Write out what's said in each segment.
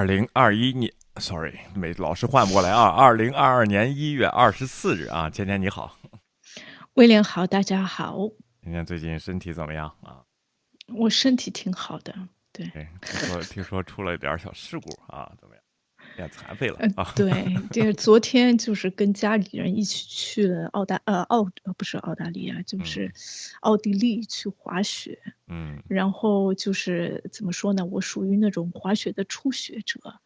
二零二一年，sorry，没老是换不过来啊。二零二二年一月二十四日啊，芊芊你好，威廉好，大家好。芊芊最近身体怎么样啊？我身体挺好的，对。听说听说出了点小事故啊，怎么样？变残废了啊？对，就是昨天就是跟家里人一起去了澳大呃澳呃不是澳大利亚，就是奥地利去滑雪。嗯。然后就是怎么说呢？我属于那种滑雪的初学者，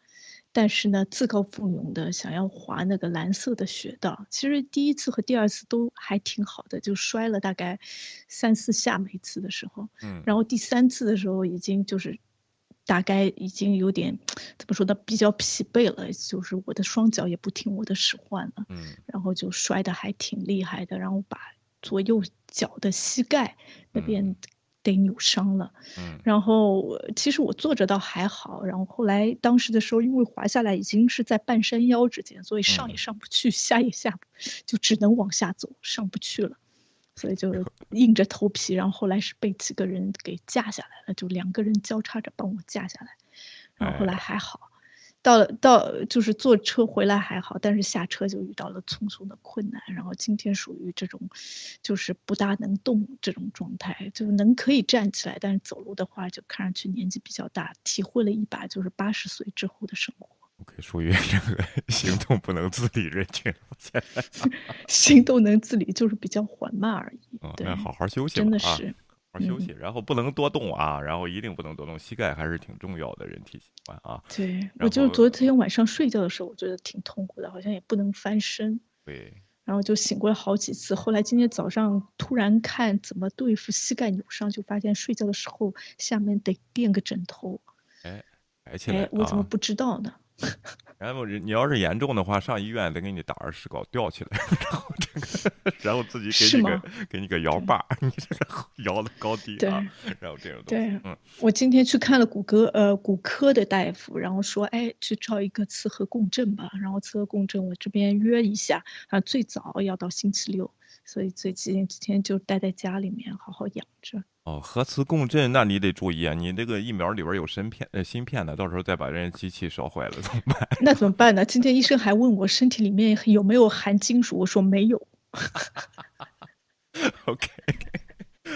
但是呢自告奋勇的想要滑那个蓝色的雪道。其实第一次和第二次都还挺好的，就摔了大概三四下每次的时候。嗯。然后第三次的时候已经就是。大概已经有点怎么说呢，比较疲惫了，就是我的双脚也不听我的使唤了，嗯，然后就摔得还挺厉害的，然后把左右脚的膝盖那边得扭伤了，嗯，然后其实我坐着倒还好，然后后来当时的时候，因为滑下来已经是在半山腰之间，所以上也上不去，下也下，就只能往下走，上不去了。所以就硬着头皮，然后后来是被几个人给架下来了，就两个人交叉着帮我架下来，然后后来还好，到了到就是坐车回来还好，但是下车就遇到了重重的困难，然后今天属于这种，就是不大能动这种状态，就能可以站起来，但是走路的话就看上去年纪比较大，体会了一把就是八十岁之后的生活。OK，属于这个行 动不能自理人群，行动能自理就是比较缓慢而已。对，好好休息，真的是好好休息，然后不能多动啊，然后一定不能多动，膝盖还是挺重要的人体器官啊。对，我就昨天晚上睡觉的时候，我觉得挺痛苦的，好像也不能翻身。对，然后就醒过来好几次，后来今天早上突然看怎么对付膝盖扭伤，就发现睡觉的时候下面得垫个枕头。哎，抬起来，我怎么不知道呢？然后你要是严重的话，上医院得给你打耳屎膏吊起来，然后这个，然后自己给你个给你个摇把，你这个摇的高低啊，然后这种东西。嗯，我今天去看了骨科呃骨科的大夫，然后说，哎，去照一个磁核共振吧。然后磁核共振我这边约一下，啊，最早要到星期六，所以最近几天就待在家里面好好养着。哦，核磁共振，那你得注意啊！你这个疫苗里边有芯片，呃，芯片的，到时候再把人家机器烧坏了怎么办？那怎么办呢？今天医生还问我身体里面有没有含金属，我说没有。OK。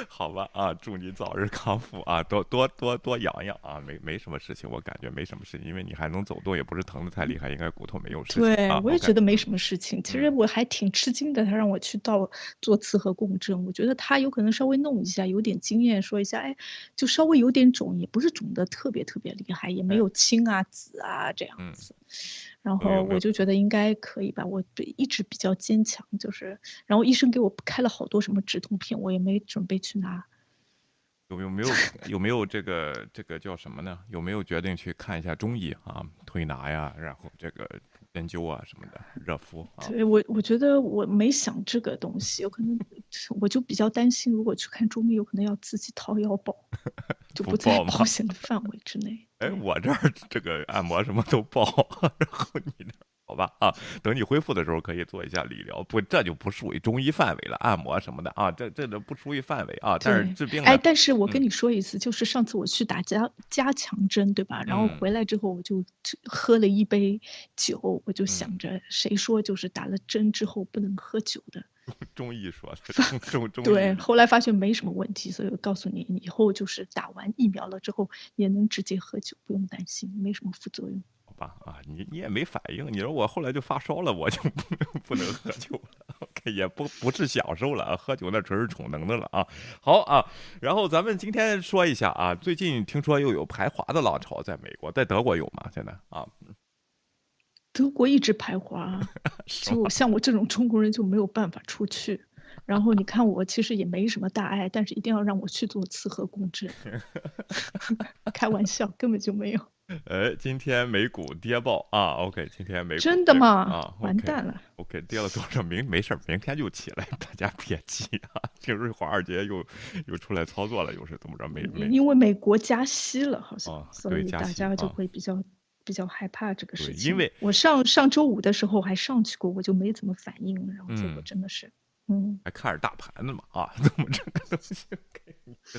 好吧啊，祝你早日康复啊！多多多多养养啊，没没什么事情，我感觉没什么事情，因为你还能走动，也不是疼的太厉害，应该骨头没有事情。对，我也觉得没什么事情。其实我还挺吃惊的，他让我去到做磁核共振，我觉得他有可能稍微弄一下，有点经验，说一下，哎，就稍微有点肿，也不是肿的特别特别厉害，也没有青啊紫啊这样子。然后我就觉得应该可以吧，我一直比较坚强，就是，然后医生给我开了好多什么止痛片，我也没准备去拿。有有没有有没有这个这个叫什么呢？有没有决定去看一下中医啊？推拿呀，然后这个。针灸啊什么的，热敷。对我，我觉得我没想这个东西，有可能我就比较担心，如果去看中医，有可能要自己掏腰包，就不在保险的范围之内。哎，我这儿这个按摩什么都包，然后你呢？好吧啊，等你恢复的时候可以做一下理疗，不，这就不属于中医范围了，按摩什么的啊，这这都不属于范围啊。但是治病，哎，但是我跟你说一次，就是上次我去打加加强针，对吧？然后回来之后我就喝了一杯酒，我就想着，谁说就是打了针之后不能喝酒的？中医说的，中 中对，后来发现没什么问题，所以我告诉你，以后就是打完疫苗了之后也能直接喝酒，不用担心，没什么副作用。吧啊，你你也没反应，你说我后来就发烧了，我就不能不能喝酒了，OK，也不不是享受了，喝酒那纯是逞能的了啊。好啊，然后咱们今天说一下啊，最近听说又有排华的浪潮，在美国，在德国有吗？现在啊，德国一直排华，就像我这种中国人就没有办法出去。然后你看我其实也没什么大碍，但是一定要让我去做磁核共振，开玩笑，根本就没有。哎，今天美股跌爆啊！OK，今天美股真的吗？啊，完蛋了。OK，跌了多少？明没事明天就起来，大家别急啊。听说华尔街又又出来操作了，又是怎么着？没没？因为美国加息了，好像，所以大家就会比较比较害怕这个事情。因为我上上周五的时候还上去过，我就没怎么反应，然后结果真的是。嗯，还看着大盘子嘛啊？怎么这个东西？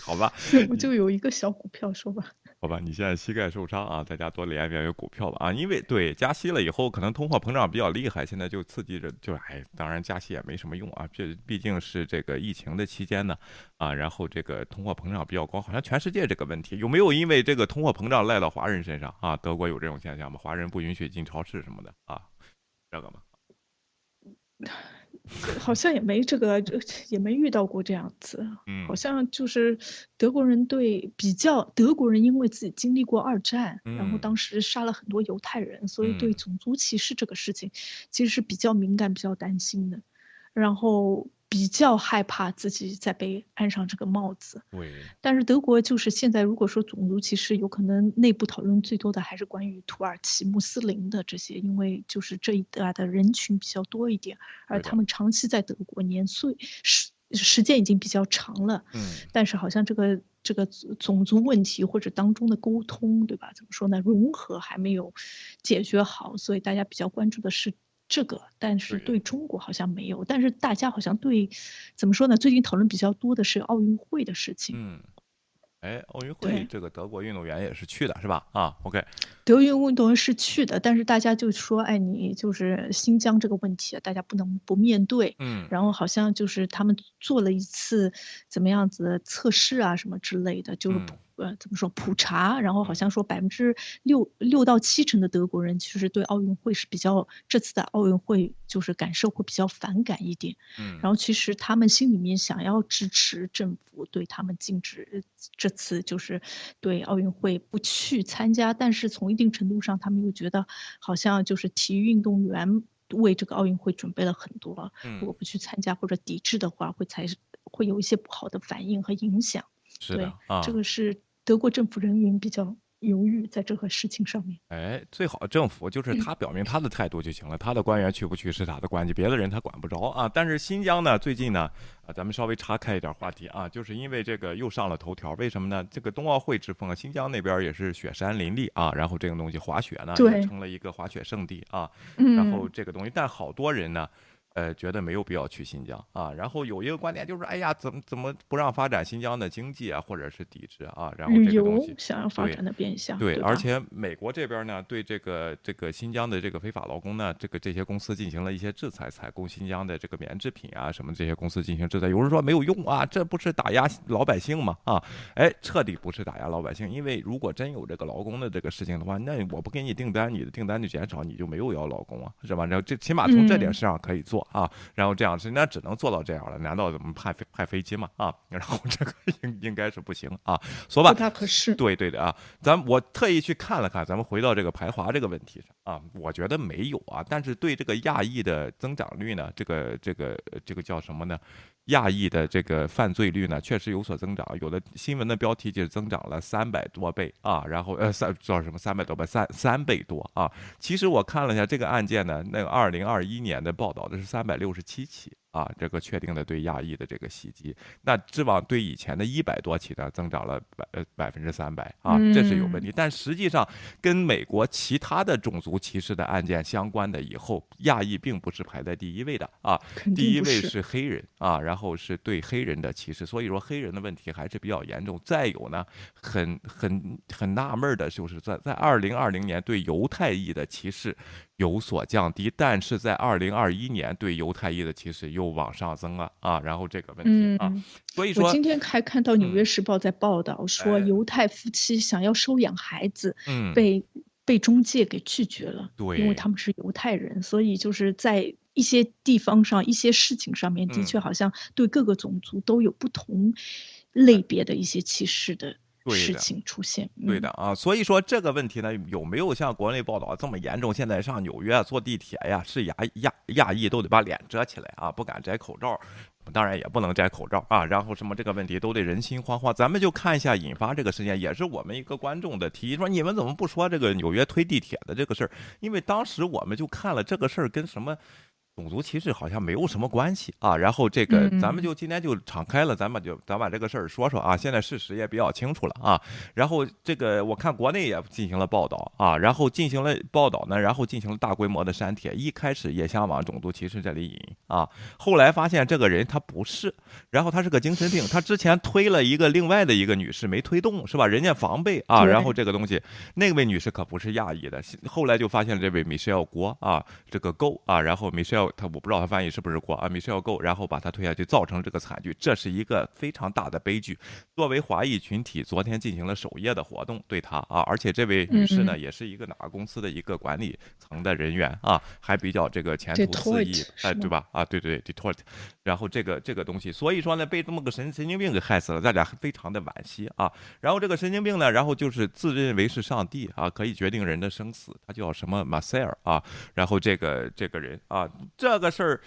好吧，我就有一个小股票，说吧。好吧，你现在膝盖受伤啊，大家多练练股票吧啊，因为对加息了以后，可能通货膨胀比较厉害，现在就刺激着，就哎，当然加息也没什么用啊，这毕竟是这个疫情的期间呢，啊，然后这个通货膨胀比较高，好像全世界这个问题有没有因为这个通货膨胀赖到华人身上啊？德国有这种现象吗？华人不允许进超市什么的啊，这个吗？好像也没这个，也没遇到过这样子。嗯，好像就是德国人对比较，德国人因为自己经历过二战，然后当时杀了很多犹太人，所以对种族歧视这个事情其实是比较敏感、比较担心的。然后。比较害怕自己再被安上这个帽子。对。但是德国就是现在，如果说种族歧视，有可能内部讨论最多的还是关于土耳其穆斯林的这些，因为就是这一代的人群比较多一点，而他们长期在德国，年岁时时间已经比较长了。嗯。但是好像这个这个种族问题或者当中的沟通，对吧？怎么说呢？融合还没有解决好，所以大家比较关注的是。这个，但是对中国好像没有，但是大家好像对，怎么说呢？最近讨论比较多的是奥运会的事情。嗯，哎，奥运会这个德国运动员也是去的，是吧？啊，OK，德运运动员是去的，但是大家就说，哎，你就是新疆这个问题，大家不能不面对。嗯，然后好像就是他们做了一次怎么样子测试啊，什么之类的，就是。呃，怎么说普查？然后好像说百分之六六到七成的德国人其实对奥运会是比较这次的奥运会就是感受会比较反感一点。嗯，然后其实他们心里面想要支持政府对他们禁止这次就是对奥运会不去参加，但是从一定程度上，他们又觉得好像就是体育运动员为这个奥运会准备了很多，如果不去参加或者抵制的话，会才会有一些不好的反应和影响。是的，这个是。德国政府人员比较犹豫在这个事情上面。哎，最好政府就是他表明他的态度就行了，他的官员去不去是他的关系，别的人他管不着啊。但是新疆呢，最近呢，啊，咱们稍微岔开一点话题啊，就是因为这个又上了头条，为什么呢？这个冬奥会之风啊，新疆那边也是雪山林立啊，然后这个东西滑雪呢也成了一个滑雪圣地啊，然后这个东西，但好多人呢。呃，觉得没有必要去新疆啊，然后有一个观点就是，哎呀，怎么怎么不让发展新疆的经济啊，或者是抵制啊？然后这个东西想要发展的变相对，而且美国这边呢，对这个这个新疆的这个非法劳工呢，这个这些公司进行了一些制裁，采购新疆的这个棉制品啊，什么这些公司进行制裁。有人说没有用啊，这不是打压老百姓吗？啊，哎，彻底不是打压老百姓，因为如果真有这个劳工的这个事情的话，那我不给你订单，你的订单就减少，你就没有要劳工啊，是吧？然后这起码从这点上可以做啊，然后。这样是那只能做到这样了，难道怎么派飞派飞机吗？啊，然后这个应应该是不行啊，说吧。对对的啊，咱我特意去看了看，咱们回到这个排华这个问题上啊，我觉得没有啊，但是对这个亚裔的增长率呢，这个这个这个叫什么呢？亚裔的这个犯罪率呢，确实有所增长。有的新闻的标题就是增长了三百多倍啊，然后呃三叫什么三百多倍三三倍多啊。其实我看了一下这个案件呢，那个二零二一年的报道的是三百六十七起。啊，这个确定的对亚裔的这个袭击，那之往对以前的一百多起呢，增长了百呃百分之三百啊，这是有问题。但实际上，跟美国其他的种族歧视的案件相关的以后，亚裔并不是排在第一位的啊，第一位是黑人啊，然后是对黑人的歧视。所以说，黑人的问题还是比较严重。再有呢，很很很纳闷的就是在在二零二零年对犹太裔的歧视。有所降低，但是在二零二一年对犹太裔的歧视又往上增了啊，然后这个问题啊，所以说我今天还看到《纽约时报》在报道说，犹太夫妻想要收养孩子，嗯，被被中介给拒绝了，对，因为他们是犹太人，所以就是在一些地方上、一些事情上面，的确好像对各个种族都有不同类别的一些歧视的。事情出现，对的啊，所以说这个问题呢，有没有像国内报道这么严重？现在上纽约坐地铁呀，是亚亚亚裔都得把脸遮起来啊，不敢摘口罩，当然也不能摘口罩啊。然后什么这个问题都得人心惶惶。咱们就看一下引发这个事件，也是我们一个观众的提议，说你们怎么不说这个纽约推地铁的这个事儿？因为当时我们就看了这个事儿跟什么。种族歧视好像没有什么关系啊，然后这个咱们就今天就敞开了，咱们就咱把这个事儿说说啊。现在事实也比较清楚了啊。然后这个我看国内也进行了报道啊，然后进行了报道呢，然后进行了大规模的删帖。一开始也想往种族歧视这里引啊，后来发现这个人他不是，然后他是个精神病，他之前推了一个另外的一个女士没推动是吧？人家防备啊，然后这个东西那位女士可不是亚裔的，后来就发现这位米歇尔郭啊，这个 Go 啊，然后米歇尔。他我不知道他翻译是不是过啊，Michelle Go，然后把他推下去，造成这个惨剧，这是一个非常大的悲剧。作为华裔群体，昨天进行了守夜的活动，对他啊，而且这位女士呢，也是一个哪个公司的一个管理层的人员啊，还比较这个前途似意，哎，对吧？啊，对对，Detroit，然后这个这个东西，所以说呢，被这么个神神经病给害死了，大家非常的惋惜啊。然后这个神经病呢，然后就是自认为是上帝啊，可以决定人的生死，他叫什么马塞尔啊，然后这个这个人啊。这个事儿。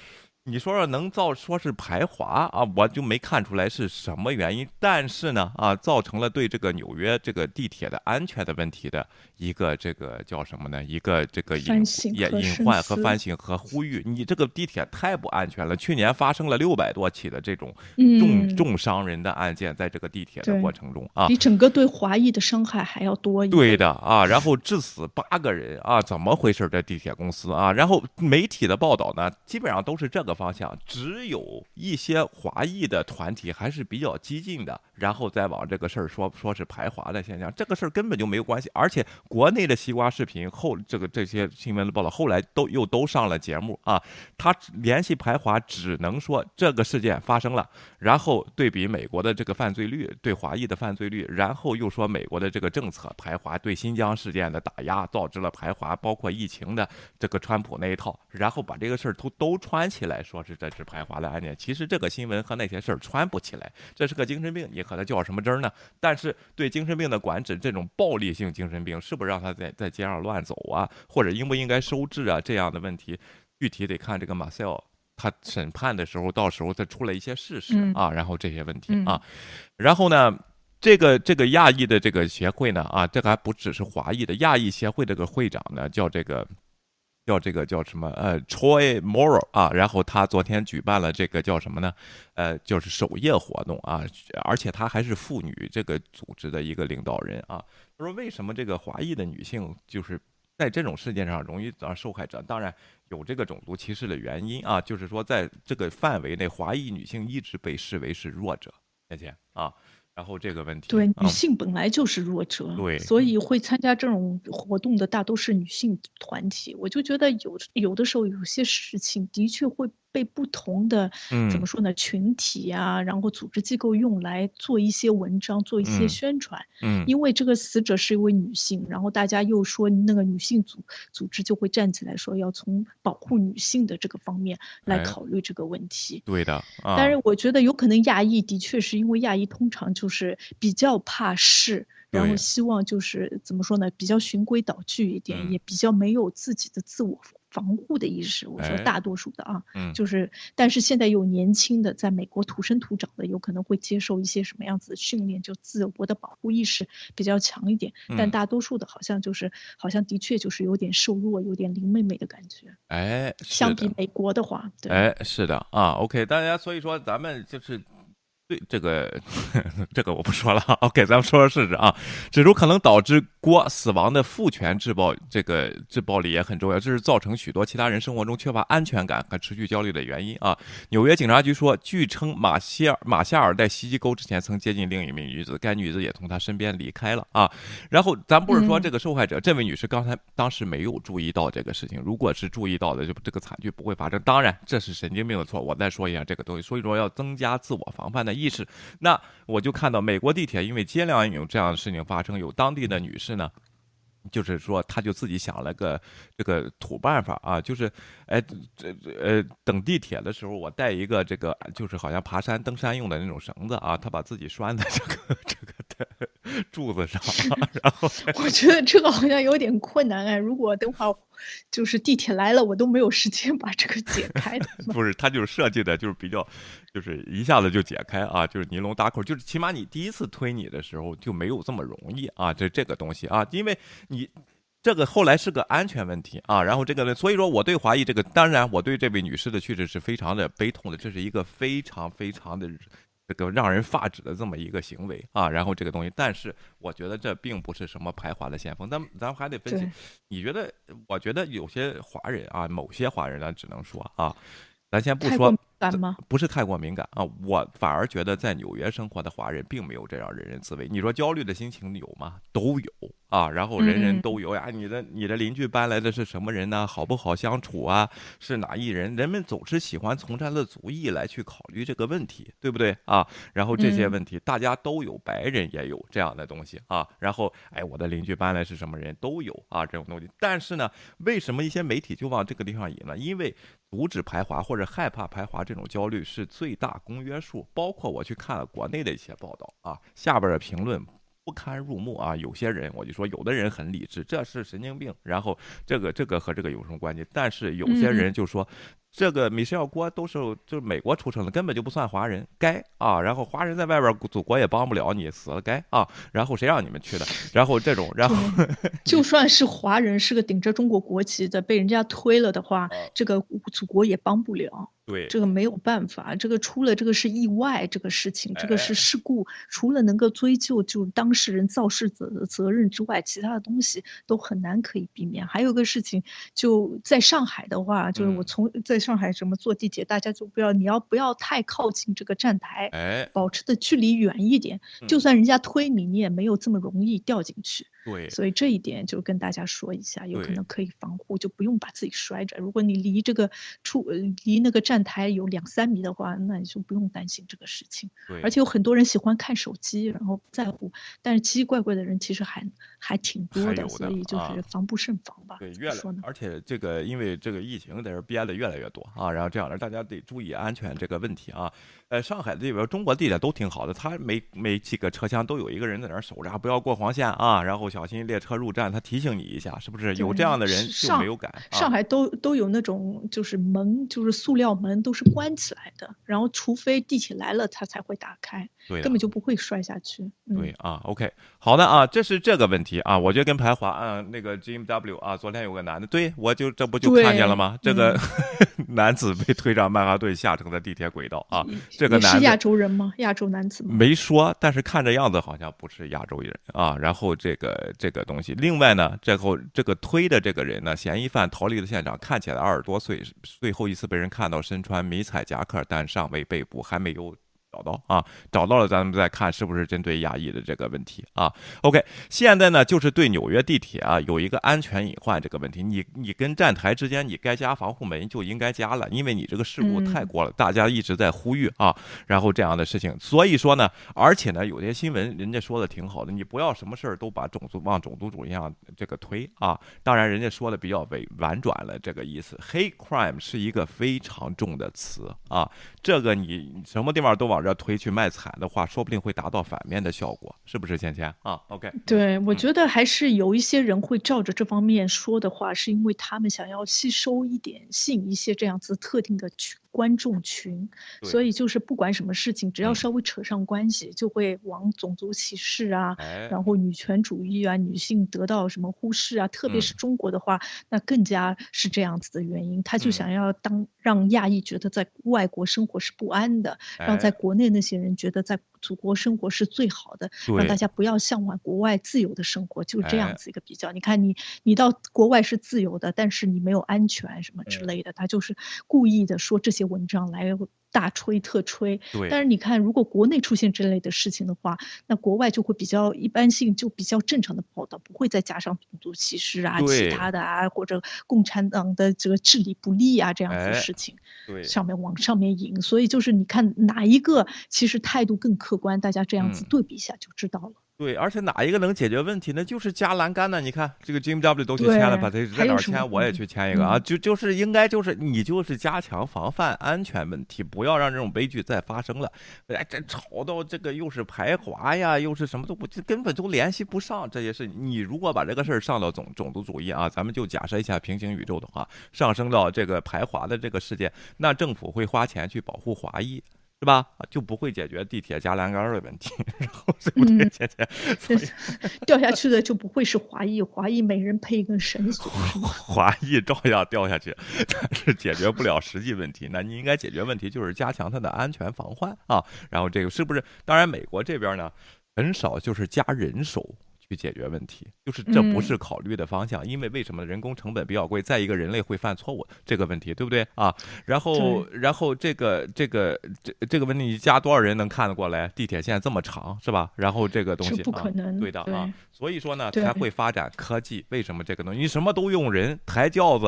你说说能造说是排华啊，我就没看出来是什么原因。但是呢，啊，造成了对这个纽约这个地铁的安全的问题的一个这个叫什么呢？一个这个隐也隐患和反省和呼吁。你这个地铁太不安全了。去年发生了六百多起的这种重重伤人的案件，在这个地铁的过程中啊，比整个对华裔的伤害还要多。对的啊，然后致死八个人啊，怎么回事？这地铁公司啊，然后媒体的报道呢，基本上都是这个。方向只有一些华裔的团体还是比较激进的，然后再往这个事儿说说是排华的现象，这个事儿根本就没有关系。而且国内的西瓜视频后这个这些新闻的报道后来都又都上了节目啊，他联系排华只能说这个事件发生了，然后对比美国的这个犯罪率对华裔的犯罪率，然后又说美国的这个政策排华对新疆事件的打压导致了排华，包括疫情的这个川普那一套，然后把这个事儿都都串起来。说是这是排华的案件，其实这个新闻和那些事儿穿不起来。这是个精神病，你和他较什么真儿呢？但是对精神病的管制，这种暴力性精神病，是不是让他在在街上乱走啊，或者应不应该收治啊？这样的问题，具体得看这个马塞尔他审判的时候，到时候再出来一些事实啊，然后这些问题啊，然后呢，这个这个亚裔的这个协会呢，啊，这个还不只是华裔的亚裔协会这个会长呢，叫这个。叫这个叫什么？呃，Troy Morrow 啊，然后他昨天举办了这个叫什么呢？呃，就是首页活动啊，而且他还是妇女这个组织的一个领导人啊。他说，为什么这个华裔的女性就是在这种事件上容易让受害者？当然有这个种族歧视的原因啊，就是说在这个范围内，华裔女性一直被视为是弱者，再见啊。然后这个问题，对女性本来就是弱者，对，所以会参加这种活动的大都是女性团体。我就觉得有有的时候有些事情的确会。被不同的怎么说呢群体呀，然后组织机构用来做一些文章，做一些宣传。嗯，因为这个死者是一位女性，然后大家又说那个女性组组织就会站起来说要从保护女性的这个方面来考虑这个问题。对的，但是我觉得有可能亚裔的确是因为亚裔通常就是比较怕事，然后希望就是怎么说呢，比较循规蹈矩一点，也比较没有自己的自我。防护的意识，我说大多数的啊，就是，但是现在有年轻的，在美国土生土长的，有可能会接受一些什么样子的训练，就自我的保护意识比较强一点，但大多数的好像就是，好像的确就是有点瘦弱，有点林妹妹的感觉。哎，相比美国的话，对，哎，是的啊，OK，大家，所以说咱们就是。这个这个我不说了，OK，咱们说说事实啊。指出可能导致郭死亡的父权制暴，这个制暴力也很重要，这是造成许多其他人生活中缺乏安全感和持续焦虑的原因啊。纽约警察局说，据称马歇尔马夏尔在袭击沟之前曾接近另一名女子，该女子也从他身边离开了啊。然后咱不是说这个受害者这位女士刚才当时没有注意到这个事情，如果是注意到的，就这个惨剧不会发生。当然，这是神经病的错。我再说一下这个东西，所以说要增加自我防范的意意识。那我就看到美国地铁，因为接连有这样的事情发生，有当地的女士呢，就是说，她就自己想了个这个土办法啊，就是，哎，这这呃，等地铁的时候，我带一个这个，就是好像爬山登山用的那种绳子啊，她把自己拴在这个这个的柱子上，然后我觉得这个好像有点困难哎，如果等会儿。就是地铁来了，我都没有时间把这个解 开的。不是，它就是设计的，就是比较，就是一下子就解开啊，就是尼龙搭扣，就是起码你第一次推你的时候就没有这么容易啊。这这个东西啊，因为你这个后来是个安全问题啊。然后这个呢，所以说我对华裔这个，当然我对这位女士的去世是非常的悲痛的，这是一个非常非常的这个让人发指的这么一个行为啊。然后这个东西，但是我觉得这并不是什么排华的先锋，但咱们还得分析。你觉得？我觉得有些华人啊，某些华人咱，只能说啊。咱先不说，不是太过敏感啊，我反而觉得在纽约生活的华人并没有这样人人自危。你说焦虑的心情有吗？都有啊，然后人人都有呀。你的你的邻居搬来的是什么人呢？好不好相处啊？是哪一人？人们总是喜欢从他的族裔来去考虑这个问题，对不对啊？然后这些问题大家都有，白人也有这样的东西啊。然后哎，我的邻居搬来是什么人？都有啊，这种东西。但是呢，为什么一些媒体就往这个地方引呢？因为阻止排华或者害怕排华这种焦虑是最大公约数。包括我去看了国内的一些报道啊，下边的评论不堪入目啊。有些人我就说，有的人很理智，这是神经病。然后这个这个和这个有什么关系？但是有些人就说。这个米歇尔郭都是就是美国出生的，根本就不算华人，该啊。然后华人在外边，祖国也帮不了你，死了该啊。然后谁让你们去的？然后这种，然后 就算是华人，是个顶着中国国旗的，被人家推了的话，这个祖国也帮不了。对，这个没有办法，这个出了这个是意外，这个事情，这个是事故，除了能够追究就当事人肇事者的责任之外，其他的东西都很难可以避免。还有个事情，就在上海的话，就是我从在。上海什么坐地铁，大家就不要，你要不要太靠近这个站台？哎，保持的距离远一点，就算人家推你，你也没有这么容易掉进去。对，所以这一点就跟大家说一下，有可能可以防护，就不用把自己摔着。如果你离这个出离那个站台有两三米的话，那你就不用担心这个事情。对，而且有很多人喜欢看手机，然后不在乎，但是奇奇怪怪的人其实还还挺多的，所以就是防不胜防吧。对，越来，而且这个因为这个疫情在这憋的越来越多啊，然后这样的大家得注意安全这个问题啊。呃，上海这边中国地铁都挺好的，他每每几个车厢都有一个人在那儿守着，不要过黄线啊，然后小心列车入站，他提醒你一下，是不是？有这样的人就没有改。上海都都有那种就是门，就是塑料门都是关起来的，然后除非地铁来了，它才会打开，对，根本就不会摔下去。对啊，OK，好的啊，这是这个问题啊，我觉得跟排华，嗯，那个 Jim W 啊，昨天有个男的，对我就这不就看见了吗？这个 男子被推上曼哈顿下城的地铁轨道啊。这个男是亚洲人吗？亚洲男子吗？没说，但是看这样子好像不是亚洲人啊。然后这呃这个东西，另外呢，最后这个推的这个人呢，嫌疑犯逃离的现场，看起来二十多岁，最后一次被人看到身穿迷彩夹克，但尚未被捕，还没有。找到啊，找到了，咱们再看是不是针对亚裔的这个问题啊。OK，现在呢就是对纽约地铁啊有一个安全隐患这个问题，你你跟站台之间你该加防护门就应该加了，因为你这个事故太过了，大家一直在呼吁啊，然后这样的事情，所以说呢，而且呢有些新闻人家说的挺好的，你不要什么事儿都把种族往种族主义上这个推啊。当然人家说的比较委婉转了这个意思，hate crime 是一个非常重的词啊，这个你什么地方都往。这推去卖惨的话，说不定会达到反面的效果，是不是？芊芊啊，OK，对我觉得还是有一些人会照着这方面说的话，是因为他们想要吸收一点、吸引一些这样子特定的群。观众群，所以就是不管什么事情，只要稍微扯上关系，就会往种族歧视啊，然后女权主义啊，女性得到什么忽视啊，特别是中国的话，那更加是这样子的原因。他就想要当让亚裔觉得在外国生活是不安的，让在国内那些人觉得在祖国生活是最好的，让大家不要向往国外自由的生活，就这样子一个比较。你看你你到国外是自由的，但是你没有安全什么之类的，他就是故意的说这些。文章来大吹特吹，但是你看，如果国内出现这类的事情的话，那国外就会比较一般性，就比较正常的报道，不会再加上种族歧视啊、其他的啊，或者共产党的这个治理不力啊这样的事情，对，上面往上面引，所以就是你看哪一个其实态度更客观，大家这样子对比一下就知道了。对，而且哪一个能解决问题呢？就是加栏杆呢。你看这个 Jim W 都去签了，把他在哪签，我也去签一个啊。就就是应该就是你就是加强防范安全问题，不要让这种悲剧再发生了。哎，这吵到这个又是排华呀，又是什么都不，根本就联系不上这些事。你如果把这个事儿上到种种族主义啊，咱们就假设一下平行宇宙的话，上升到这个排华的这个世界，那政府会花钱去保护华裔。是吧？就不会解决地铁加栏杆的问题，然后对不对？姐姐，掉下去的就不会是华裔，华裔每人配一根绳索，华裔照样掉下去，但是解决不了实际问题。那你应该解决问题就是加强它的安全防患啊。然后这个是不是？当然，美国这边呢，很少就是加人手。去解决问题，就是这不是考虑的方向，因为为什么人工成本比较贵？再一个，人类会犯错误，这个问题对不对啊？然后，然后这个这个这这个问题，你加多少人能看得过来？地铁线这么长，是吧？然后这个东西不可能，对的啊。所以说呢，才会发展科技。为什么这个东西？你什么都用人抬轿子，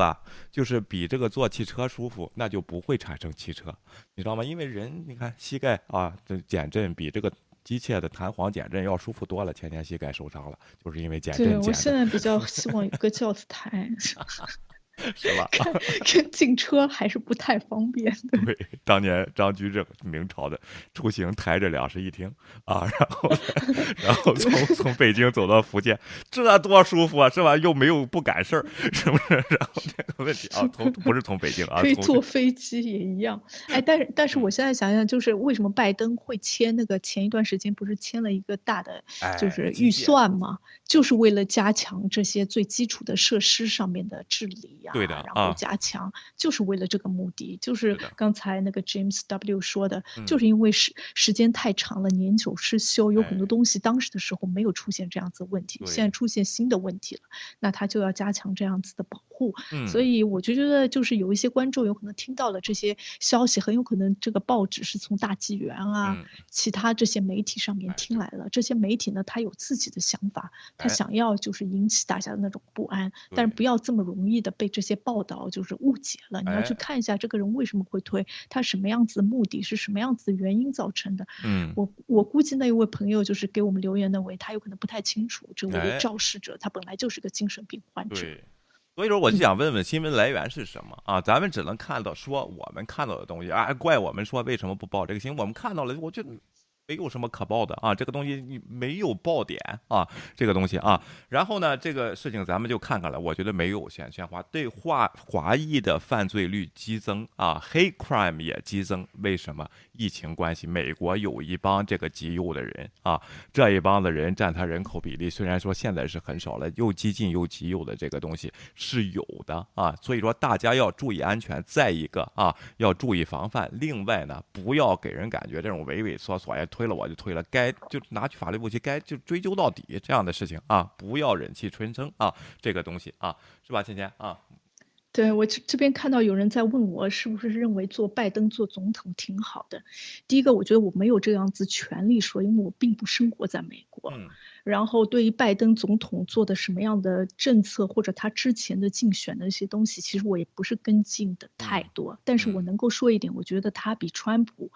就是比这个坐汽车舒服，那就不会产生汽车，你知道吗？因为人，你看膝盖啊，这减震比这个。机械的弹簧减震要舒服多了，前天膝盖受伤了，就是因为减震。对我现在比较 希望有个轿子台。是吧？这进车还是不太方便的。对，当年张居正明朝的出行抬着两室一厅啊，然后然后从从北京走到福建，这多舒服啊，是吧？又没有不赶事儿，是不是？然后这个问题啊，从不是从北京啊，可以坐飞机也一样。哎，但是但是我现在想想，就是为什么拜登会签那个前一段时间不是签了一个大的就是预算吗？就是为了加强这些最基础的设施上面的治理。对的，然后加强，就是为了这个目的。就是刚才那个 James W 说的，就是因为时时间太长了，年久失修，有很多东西当时的时候没有出现这样子的问题，现在出现新的问题了，那他就要加强这样子的保护。所以我就觉得，就是有一些观众有可能听到了这些消息，很有可能这个报纸是从大纪元啊，其他这些媒体上面听来了。这些媒体呢，他有自己的想法，他想要就是引起大家的那种不安，但是不要这么容易的被。这些报道就是误解了，你要去看一下这个人为什么会推，他什么样子的目的是什么样子的原因造成的。嗯，我我估计那一位朋友就是给我们留言那位，他有可能不太清楚，这位肇事者他本来就是个精神病患者。对，所以说我就想问问新闻来源是什么啊？咱们只能看到说我们看到的东西啊，怪我们说为什么不报这个新闻？我们看到了，我就。没有什么可报的啊，这个东西你没有爆点啊，这个东西啊，然后呢，这个事情咱们就看看了，我觉得没有显现化，对华华裔的犯罪率激增啊，黑 crime 也激增，为什么？疫情关系，美国有一帮这个极右的人啊，这一帮的人占他人口比例，虽然说现在是很少了，又激进又极右的这个东西是有的啊，所以说大家要注意安全，再一个啊，要注意防范，另外呢，不要给人感觉这种畏畏缩缩呀。推了我就推了，该就拿去法律部去，该就追究到底这样的事情啊，不要忍气吞声啊，这个东西啊，是吧，芊芊啊？对我这这边看到有人在问我，是不是认为做拜登做总统挺好的？第一个，我觉得我没有这样子权利说，因为我并不生活在美国。嗯。然后，对于拜登总统做的什么样的政策，或者他之前的竞选的一些东西，其实我也不是跟进的太多。但是我能够说一点，我觉得他比川普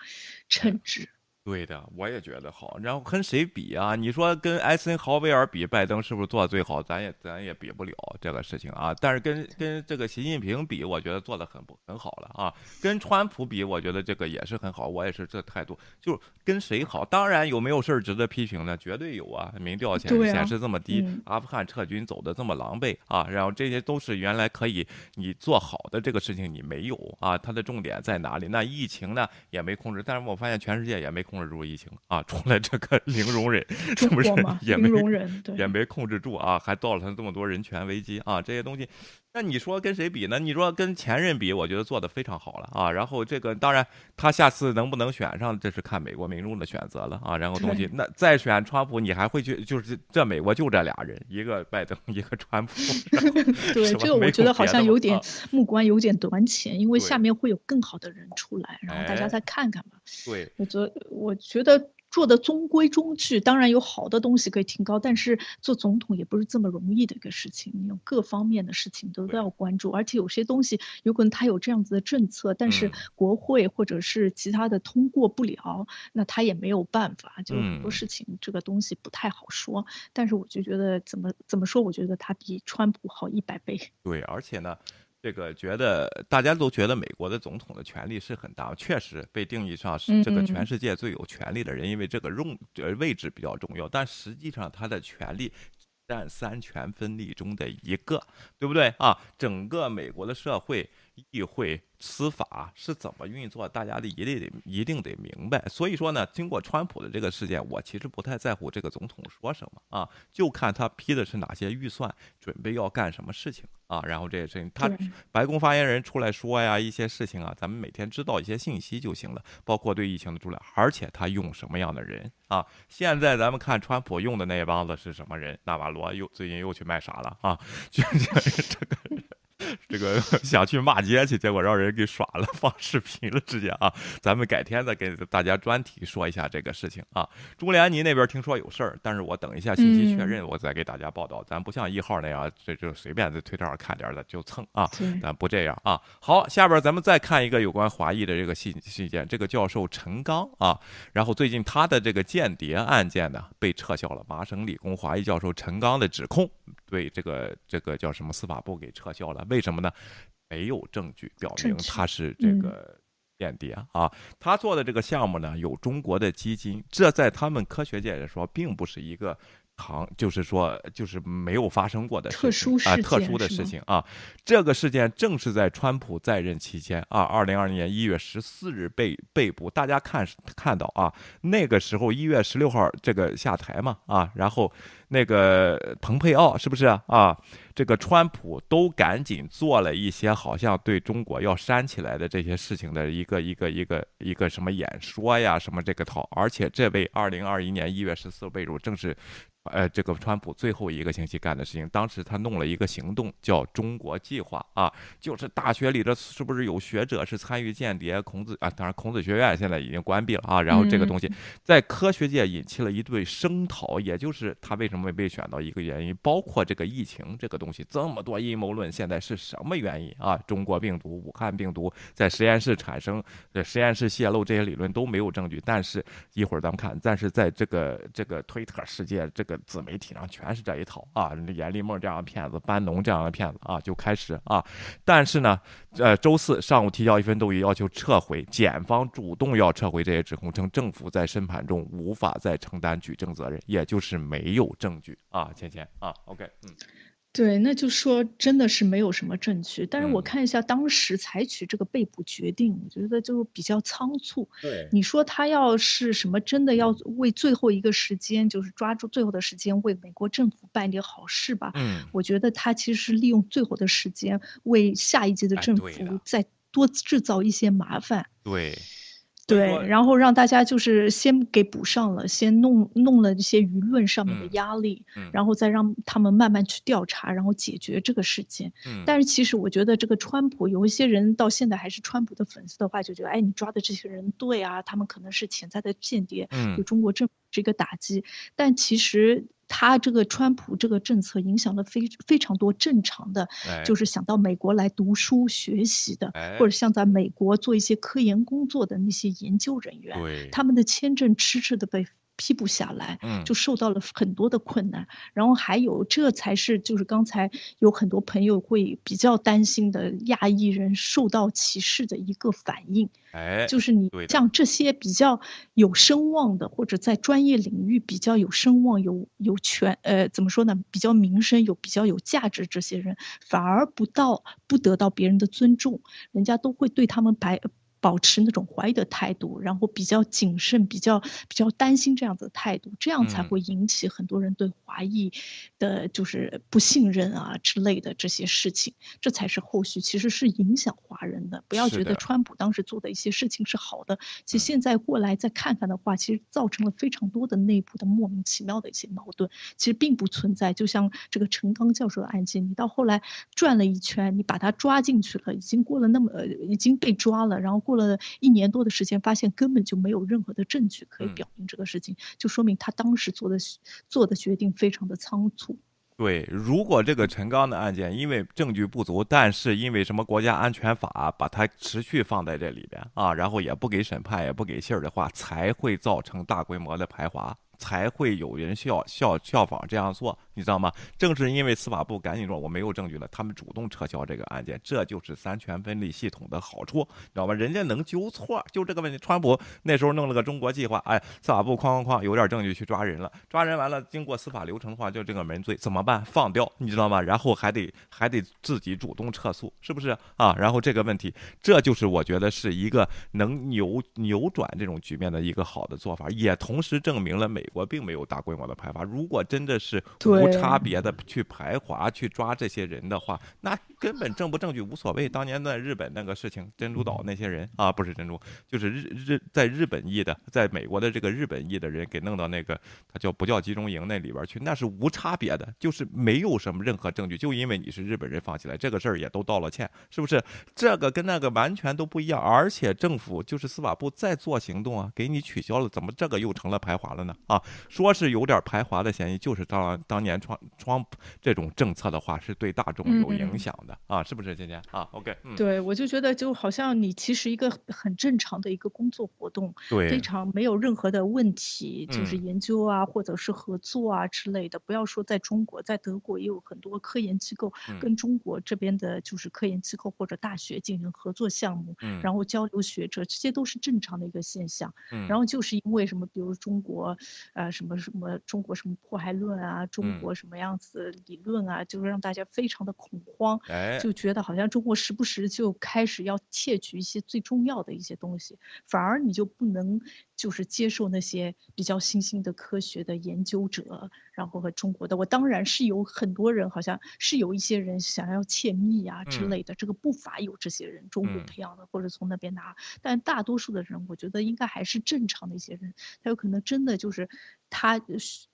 称职。对的，我也觉得好。然后跟谁比啊？你说跟艾森豪威尔比，拜登是不是做的最好？咱也咱也比不了这个事情啊。但是跟跟这个习近平比，我觉得做的很不很好了啊。跟川普比，我觉得这个也是很好。我也是这态度，就跟谁好？当然有没有事儿值得批评呢？绝对有啊。民调显显示这么低，阿富汗撤军走的这么狼狈啊。然后这些都是原来可以你做好的这个事情，你没有啊。它的重点在哪里？那疫情呢也没控制，但是我发现全世界也没控。制住疫情啊，出来这个 零容忍，是不是也没容忍，也没控制住啊，还造成这么多人权危机啊，这些东西。那你说跟谁比呢？你说跟前任比，我觉得做的非常好了啊。然后这个当然，他下次能不能选上，这是看美国民众的选择了啊。然后东西，那再选川普，你还会去？就是这美国就这俩人，一个拜登，一个川普。对，这个我觉得好像有点目光有点短浅，因为下面会有更好的人出来，然后大家再看看吧。对，我觉我觉得。做的中规中矩，当然有好的东西可以提高，但是做总统也不是这么容易的一个事情，你有各方面的事情都都要关注，而且有些东西有可能他有这样子的政策，但是国会或者是其他的通过不了，那他也没有办法，就很多事情这个东西不太好说。但是我就觉得怎么怎么说，我觉得他比川普好一百倍。对，而且呢。这个觉得大家都觉得美国的总统的权力是很大，确实被定义上是这个全世界最有权力的人，因为这个用呃位置比较重要。但实际上他的权力占三权分立中的一个，对不对啊？整个美国的社会议会。司法是怎么运作，大家的一定得一定得明白。所以说呢，经过川普的这个事件，我其实不太在乎这个总统说什么啊，就看他批的是哪些预算，准备要干什么事情啊。然后这些事情，他白宫发言人出来说呀，一些事情啊，咱们每天知道一些信息就行了，包括对疫情的处理，而且他用什么样的人啊。现在咱们看川普用的那帮子是什么人？纳瓦罗又最近又去卖傻了啊，就是这个。这个 想去骂街去，结果让人给耍了，放视频了，直接啊！咱们改天再给大家专题说一下这个事情啊。朱连尼那边听说有事儿，但是我等一下信息确认，我再给大家报道。咱不像一号那样，这就随便在推特上看点的就蹭啊，咱不这样啊。好，下边咱们再看一个有关华裔的这个信信件，这个教授陈刚啊，然后最近他的这个间谍案件呢被撤销了，麻省理工华裔教授陈刚的指控。对这个这个叫什么司法部给撤销了？为什么呢？没有证据表明他是这个间谍啊！他做的这个项目呢，有中国的基金，这在他们科学界来说，并不是一个。行，就是说，就是没有发生过的特殊啊，特殊的事情啊。这个事件正是在川普在任期间啊，二零二零年一月十四日被被捕。大家看看到啊，那个时候一月十六号这个下台嘛啊，然后那个蓬佩奥是不是啊？这个川普都赶紧做了一些好像对中国要煽起来的这些事情的一个一个一个一个什么演说呀，什么这个套。而且这位二零二一年一月十四被捕，正是。呃，这个川普最后一个星期干的事情，当时他弄了一个行动，叫“中国计划”啊，就是大学里的是不是有学者是参与间谍？孔子啊，当然孔子学院现在已经关闭了啊。然后这个东西在科学界引起了一对声讨，也就是他为什么被选到一个原因，包括这个疫情这个东西，这么多阴谋论，现在是什么原因啊？中国病毒、武汉病毒在实验室产生，在实验室泄露这些理论都没有证据，但是一会儿咱们看，但是在这个这个推特世界这个。自媒体上全是这一套啊，严立梦这样的骗子，班农这样的骗子啊，就开始啊。但是呢，呃，周四上午提交一份动议，要求撤回，检方主动要撤回这些指控，称政府在审判中无法再承担举证责任，也就是没有证据啊。芊芊啊，OK，嗯。对，那就说真的是没有什么证据。但是我看一下当时采取这个被捕决定，我觉得就比较仓促。对，你说他要是什么真的要为最后一个时间，就是抓住最后的时间为美国政府办点好事吧？嗯，我觉得他其实利用最后的时间为下一届的政府再多制造一些麻烦。对。对，然后让大家就是先给补上了，先弄弄了一些舆论上面的压力，然后再让他们慢慢去调查，然后解决这个事件。但是其实我觉得这个川普有一些人到现在还是川普的粉丝的话，就觉得哎，你抓的这些人对啊，他们可能是潜在的间谍，对中国政府是一个打击。但其实。他这个川普这个政策影响了非非常多正常的，就是想到美国来读书学习的，或者像在美国做一些科研工作的那些研究人员，他们的签证迟迟的被。批不下来，就受到了很多的困难。然后还有，这才是就是刚才有很多朋友会比较担心的亚裔人受到歧视的一个反应。哎，就是你像这些比较有声望的，或者在专业领域比较有声望、有有权呃怎么说呢？比较名声、有比较有价值这些人，反而不到不得到别人的尊重，人家都会对他们排。保持那种怀疑的态度，然后比较谨慎，比较比较担心这样子的态度，这样才会引起很多人对华裔的就是不信任啊之类的这些事情，这才是后续其实是影响华人的。不要觉得川普当时做的一些事情是好的，其实现在过来再看看的话，其实造成了非常多的内部的莫名其妙的一些矛盾，其实并不存在。就像这个陈刚教授的案件，你到后来转了一圈，你把他抓进去了，已经过了那么已经被抓了，然后。过了一年多的时间，发现根本就没有任何的证据可以表明这个事情，就说明他当时做的做的决定非常的仓促。对，如果这个陈刚的案件因为证据不足，但是因为什么国家安全法把它持续放在这里边啊，然后也不给审判，也不给信儿的话，才会造成大规模的排华。才会有人效效效仿这样做，你知道吗？正是因为司法部赶紧说我没有证据了，他们主动撤销这个案件，这就是三权分立系统的好处，知道吧？人家能纠错，就这个问题。川普那时候弄了个中国计划，哎，司法部哐哐哐有点证据去抓人了，抓人完了，经过司法流程的话，就这个门罪怎么办？放掉，你知道吗？然后还得还得自己主动撤诉，是不是啊？然后这个问题，这就是我觉得是一个能扭扭转这种局面的一个好的做法，也同时证明了美。国并没有大规模的排华，如果真的是无差别的去排华、去抓这些人的话，那根本证不证据无所谓。当年在日本那个事情，珍珠岛那些人啊，不是珍珠，就是日日在日本裔的，在美国的这个日本裔的人给弄到那个他叫不叫集中营那里边去，那是无差别的，就是没有什么任何证据，就因为你是日本人放起来，这个事儿也都道了歉，是不是？这个跟那个完全都不一样，而且政府就是司法部在做行动啊，给你取消了，怎么这个又成了排华了呢？啊？说是有点排华的嫌疑，就是当当年创创这种政策的话，是对大众有影响的啊，是不是？今天啊，OK，对我就觉得就好像你其实一个很正常的一个工作活动，对，非常没有任何的问题，就是研究啊，或者是合作啊之类的。不要说在中国，在德国也有很多科研机构跟中国这边的，就是科研机构或者大学进行合作项目，然后交流学者，这些都是正常的一个现象。然后就是因为什么，比如中国。啊，什么什么中国什么迫害论啊，中国什么样子理论啊，就是让大家非常的恐慌，就觉得好像中国时不时就开始要窃取一些最重要的一些东西，反而你就不能就是接受那些比较新兴的科学的研究者，然后和中国的，我当然是有很多人，好像是有一些人想要窃密啊之类的，这个不乏有这些人，中国培养的或者从那边拿，但大多数的人，我觉得应该还是正常的一些人，他有可能真的就是。他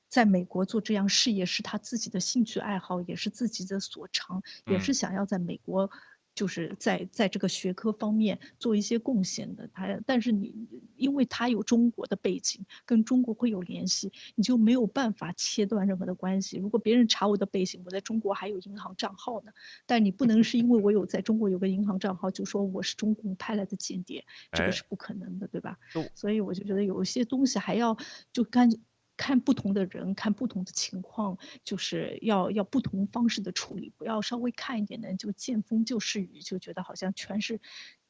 在美国做这样事业是他自己的兴趣爱好，也是自己的所长，也是想要在美国，就是在在这个学科方面做一些贡献的。他，但是你因为他有中国的背景，跟中国会有联系，你就没有办法切断任何的关系。如果别人查我的背景，我在中国还有银行账号呢，但你不能是因为我有在中国有个银行账号，就说我是中共派来的间谍，这个是不可能的，对吧？所以我就觉得有一些东西还要就干。看不同的人，看不同的情况，就是要要不同方式的处理，不要稍微看一点的就见风就是雨，就觉得好像全是，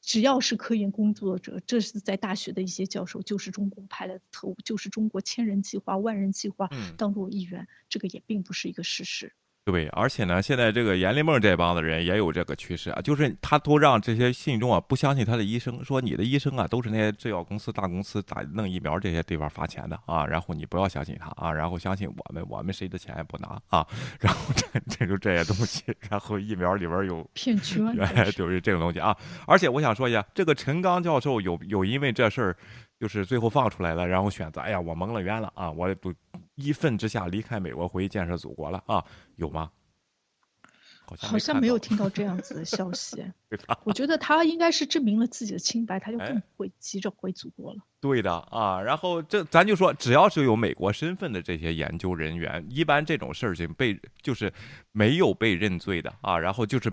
只要是科研工作者，这是在大学的一些教授，就是中国派来的特务，就是中国千人计划、万人计划当中一员，这个也并不是一个事实。对，而且呢，现在这个阎立梦这帮子人也有这个趋势啊，就是他都让这些信众啊不相信他的医生，说你的医生啊都是那些制药公司、大公司打弄疫苗这些地方发钱的啊，然后你不要相信他啊，然后相信我们，我们谁的钱也不拿啊，然后这这就这些东西，然后疫苗里边有 骗局，就是这种东西啊。而且我想说一下，这个陈刚教授有有因为这事儿，就是最后放出来了，然后选择哎呀我蒙了冤了啊，我都。一愤之下离开美国回去建设祖国了啊？有吗？好像没有听到这样子的 消息。我觉得他应该是证明了自己的清白，他就更不会急着回祖国了。对的啊，然后这咱就说，只要是有美国身份的这些研究人员，一般这种事情被就是没有被认罪的啊，然后就是。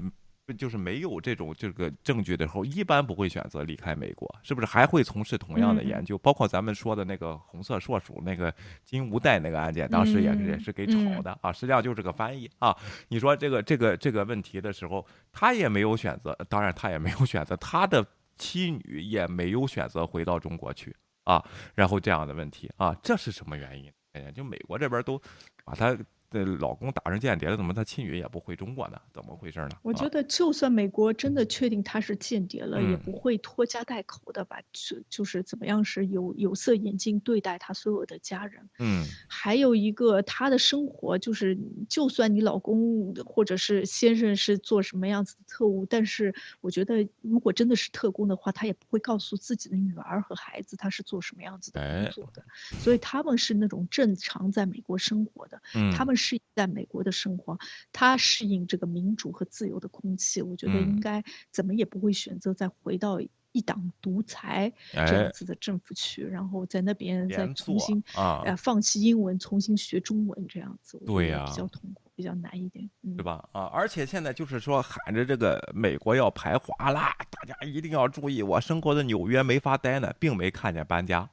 就是没有这种这个证据的时候，一般不会选择离开美国，是不是？还会从事同样的研究，包括咱们说的那个红色硕鼠那个金无代那个案件，当时也是也是给炒的啊。实际上就是个翻译啊。你说这个这个这个问题的时候，他也没有选择，当然他也没有选择，他的妻女也没有选择回到中国去啊。然后这样的问题啊，这是什么原因？哎呀，就美国这边都把他。这老公打上间谍了，怎么他亲女也不回中国呢？怎么回事呢？我觉得，就算美国真的确定他是间谍了，也不会拖家带口的把就就是怎么样是有有色眼镜对待他所有的家人。嗯，还有一个他的生活就是，就算你老公或者是先生是做什么样子的特务，但是我觉得如果真的是特工的话，他也不会告诉自己的女儿和孩子他是做什么样子的工作的。所以他们是那种正常在美国生活的，嗯他们是。适应在美国的生活，他适应这个民主和自由的空气，我觉得应该怎么也不会选择再回到一党独裁这样子的政府去，然后在那边再重新啊，放弃英文，重新学中文这样子，对呀，比较痛苦，比较难一点，对吧？啊，而且现在就是说喊着这个美国要排华啦，大家一定要注意，我生活的纽约没法待呢，并没看见搬家。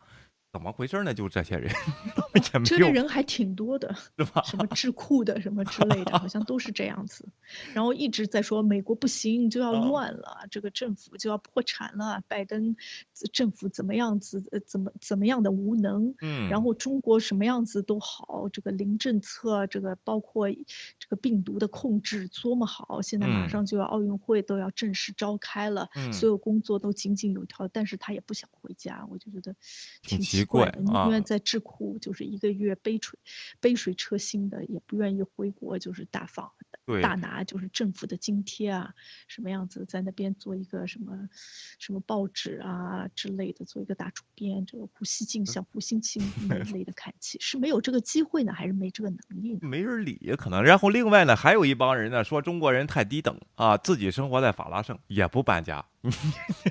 怎么回事呢？就这些人，这类人还挺多的，是吧？什么智库的什么之类的，好像都是这样子。然后一直在说美国不行，就要乱了，这个政府就要破产了，拜登政府怎么样子，怎么怎么样的无能。嗯。然后中国什么样子都好，这个零政策，这个包括这个病毒的控制多么好，现在马上就要奥运会都要正式召开了，所有工作都井井有条，但是他也不想回家，我就觉得挺奇怪的，宁愿在智库就是一个月杯水杯水车薪的，也不愿意回国，就是大放大拿就是政府的津贴啊，什么样子在那边做一个什么什么报纸啊之类的，做一个大主编，这个胡锡进像胡锡进那类的看齐，是没有这个机会呢，还是没这个能力？没人理可能。然后另外呢，还有一帮人呢，说中国人太低等啊，自己生活在法拉盛也不搬家，你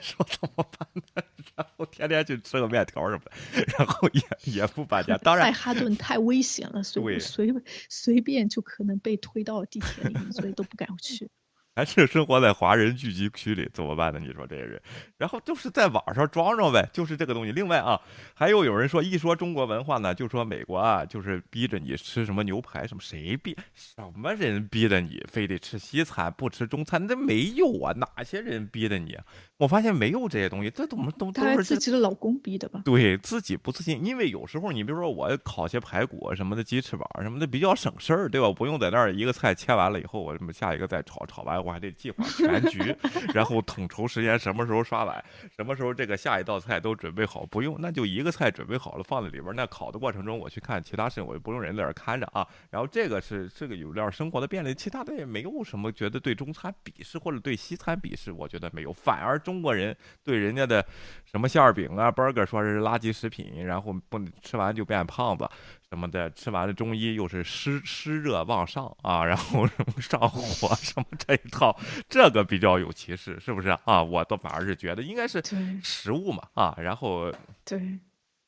说怎么办呢？然后天天去吃个面条什么的，然后也也不搬家。当然，曼哈顿太危险了，随随随便就可能被推到地铁里，所以都不敢去。还是生活在华人聚集区里怎么办呢？你说这些人，然后就是在网上装装呗，就是这个东西。另外啊，还有有人说，一说中国文化呢，就说美国啊，就是逼着你吃什么牛排什么，谁逼什么人逼着你非得吃西餐不吃中餐？那没有啊，哪些人逼的你？我发现没有这些东西，这怎么都都是自己的老公逼的吧？对自己不自信，因为有时候你比如说我烤些排骨什么的，鸡翅膀什么的比较省事儿，对吧？不用在那儿一个菜切完了以后，我什么下一个再炒，炒完我还得计划全局，然后统筹时间，什么时候刷碗，什么时候这个下一道菜都准备好，不用那就一个菜准备好了放在里边，那烤的过程中我去看其他事情，我就不用人在那儿看着啊。然后这个是这个有点生活的便利，其他的也没有什么觉得对中餐鄙视或者对西餐鄙视，我觉得没有，反而。中国人对人家的什么馅儿饼啊、burger 说是垃圾食品，然后不吃完就变胖子什么的，吃完了中医又是湿湿热旺上啊，然后什么上火什么这一套，这个比较有歧视，是不是啊？我倒反而是觉得应该是食物嘛啊，然后对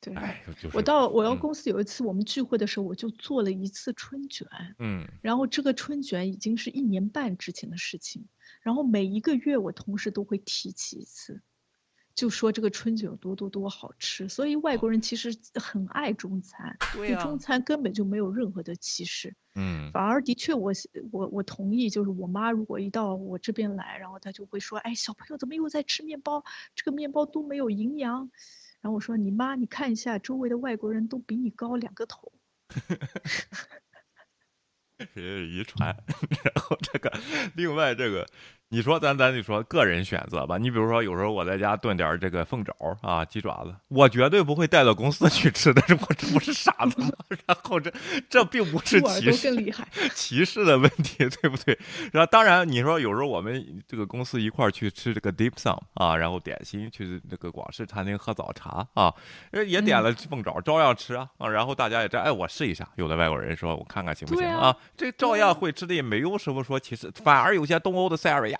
对，哎，我到我到公司有一次我们聚会的时候，我就做了一次春卷，嗯，然后这个春卷已经是一年半之前的事情。然后每一个月，我同事都会提起一次，就说这个春卷有多多多好吃。所以外国人其实很爱中餐，对中餐根本就没有任何的歧视。嗯，反而的确，我我我同意，就是我妈如果一到我这边来，然后她就会说：“哎，小朋友怎么又在吃面包？这个面包都没有营养。”然后我说：“你妈，你看一下周围的外国人都比你高两个头。”是遗传，然后这个，另外这个。你说咱咱就说个人选择吧。你比如说，有时候我在家炖点这个凤爪啊、鸡爪子，我绝对不会带到公司去吃的。我这不是傻子吗？然后这这并不是歧视，歧视的问题，对不对？然后当然你说有时候我们这个公司一块儿去吃这个 deep sum 啊，然后点心去那个广式餐厅喝早茶啊，也点了凤爪，照样吃啊。啊，然后大家也这哎，我试一下。有的外国人说我看看行不行啊？这照样会吃的，也没有什么说歧视，反而有些东欧的塞尔维亚。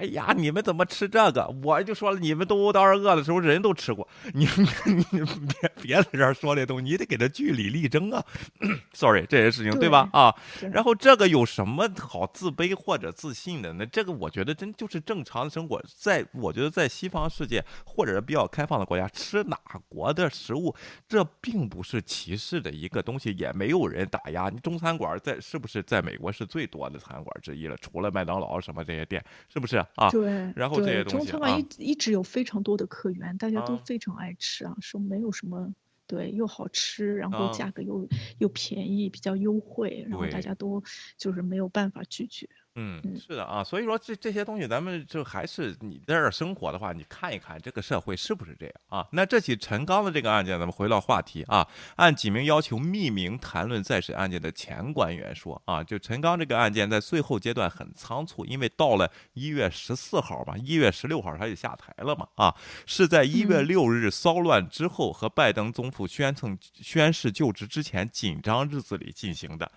哎呀，你们怎么吃这个？我就说了，你们东欧当时饿的时候，人都吃过。你你别别在这儿说这东西，你得给他据理力争啊。Sorry，这些事情对吧？啊，然后这个有什么好自卑或者自信的？那这个我觉得真就是正常的生活。在我觉得在西方世界或者是比较开放的国家，吃哪国的食物，这并不是歧视的一个东西，也没有人打压。你中餐馆在是不是在美国是最多的餐馆之一了？除了麦当劳什么这些店，是不是？啊，对，然后这些东西，中餐馆一一直有非常多的客源，大家都非常爱吃啊，说没有什么，对，又好吃，然后价格又又便宜，比较优惠，然后大家都就是没有办法拒绝。嗯，是的啊，所以说这这些东西，咱们就还是你在这儿生活的话，你看一看这个社会是不是这样啊？那这起陈刚的这个案件，咱们回到话题啊，按几名要求匿名谈论再审案件的前官员说啊，就陈刚这个案件在最后阶段很仓促，因为到了一月十四号吧，一月十六号他就下台了嘛啊，是在一月六日骚乱之后和拜登总统宣称宣誓就职之前紧张日子里进行的。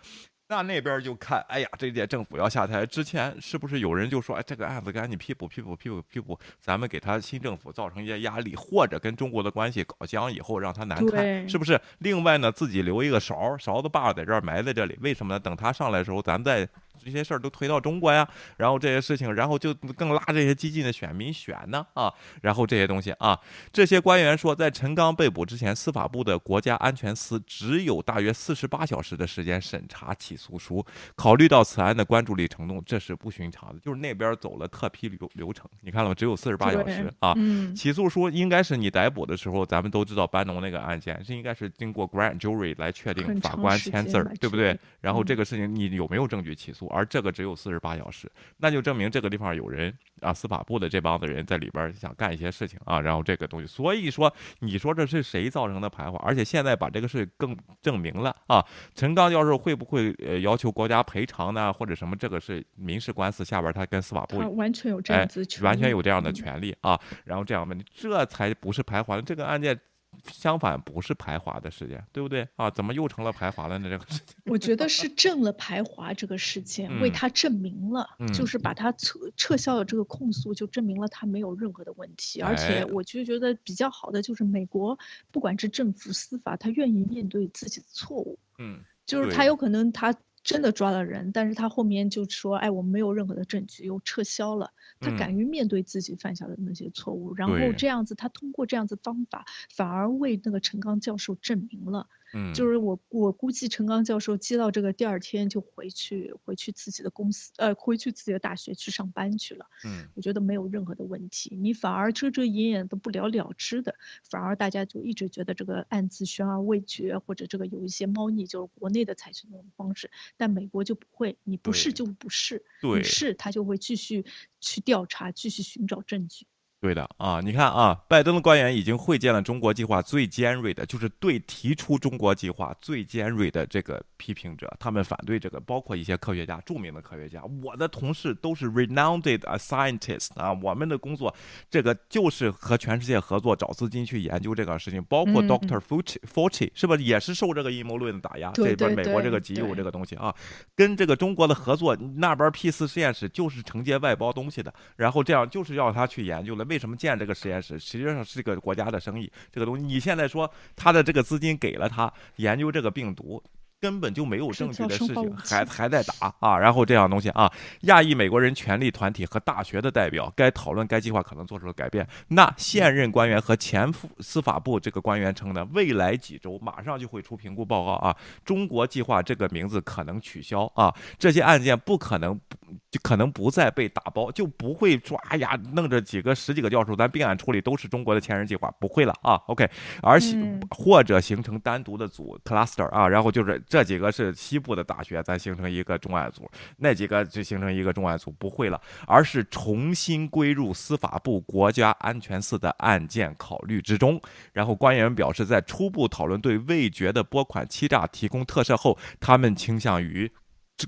那那边就看，哎呀，这届政府要下台之前，是不是有人就说，哎，这个案子赶紧批捕、批捕、批捕、批捕，咱们给他新政府造成一些压力，或者跟中国的关系搞僵以后让他难看，是不是？另外呢，自己留一个勺勺子把在这儿埋在这里，为什么呢？等他上来的时候，咱再这些事儿都推到中国呀，然后这些事情，然后就更拉这些激进的选民选呢啊，然后这些东西啊，这些官员说，在陈刚被捕之前，司法部的国家安全司只有大约四十八小时的时间审查起诉书。考虑到此案的关注力程度，这是不寻常的，就是那边走了特批流流程，你看了吗？只有四十八小时啊，起诉书应该是你逮捕的时候，咱们都知道班农那个案件，这应该是经过 grand jury 来确定，法官签字儿，对不对？然后这个事情你有没有证据起诉？而这个只有四十八小时，那就证明这个地方有人啊，司法部的这帮子人在里边想干一些事情啊，然后这个东西，所以说你说这是谁造成的排华？而且现在把这个事更证明了啊，陈刚教授会不会呃要求国家赔偿呢，或者什么？这个是民事官司下边他跟司法部完全有这样子，完全有这样的权利啊，然后这样问题，这才不是排华这个案件。相反，不是排华的事件，对不对啊？怎么又成了排华了呢？这个事情，我觉得是证了排华这个事件，为他证明了，就是把他撤撤销了这个控诉，就证明了他没有任何的问题。而且，我就觉得比较好的就是美国，不管是政府、司法，他愿意面对自己的错误。嗯，就是他有可能他。真的抓了人，但是他后面就说，哎，我们没有任何的证据，又撤销了。他敢于面对自己犯下的那些错误，然后这样子，他通过这样子方法，反而为那个陈刚教授证明了。嗯，就是我我估计陈刚教授接到这个第二天就回去回去自己的公司，呃，回去自己的大学去上班去了。嗯，我觉得没有任何的问题，你反而遮遮掩掩的不了了之的，反而大家就一直觉得这个案子悬而未决，或者这个有一些猫腻，就是国内的采取那种方式，但美国就不会，你不是就不是，你是他就会继续去调查，继续寻找证据。对的啊，你看啊，拜登的官员已经会见了中国计划最尖锐的，就是对提出中国计划最尖锐的这个批评者，他们反对这个，包括一些科学家，著名的科学家。我的同事都是 renowned scientists 啊，我们的工作这个就是和全世界合作，找资金去研究这个事情，包括 Doctor Fauci Fauci 是不是也是受这个阴谋论的打压？这边美国这个极右这个东西啊，跟这个中国的合作，那边 P 四实验室就是承接外包东西的，然后这样就是要他去研究了。为什么建这个实验室？实际上是一个国家的生意。这个东西，你现在说他的这个资金给了他研究这个病毒。根本就没有证据的事情，还还在打啊！然后这样东西啊，亚裔美国人权利团体和大学的代表该讨论该计划可能做出了改变。那现任官员和前副司法部这个官员称呢，未来几周马上就会出评估报告啊。中国计划这个名字可能取消啊，这些案件不可能就可能不再被打包，就不会说哎呀，弄着几个十几个教授，咱并案处理都是中国的前人计划，不会了啊。OK，而或者形成单独的组 cluster 啊，然后就是。这几个是西部的大学，咱形成一个重案组；那几个就形成一个重案组，不会了，而是重新归入司法部国家安全司的案件考虑之中。然后官员表示，在初步讨论对未决的拨款欺诈提供特赦后，他们倾向于。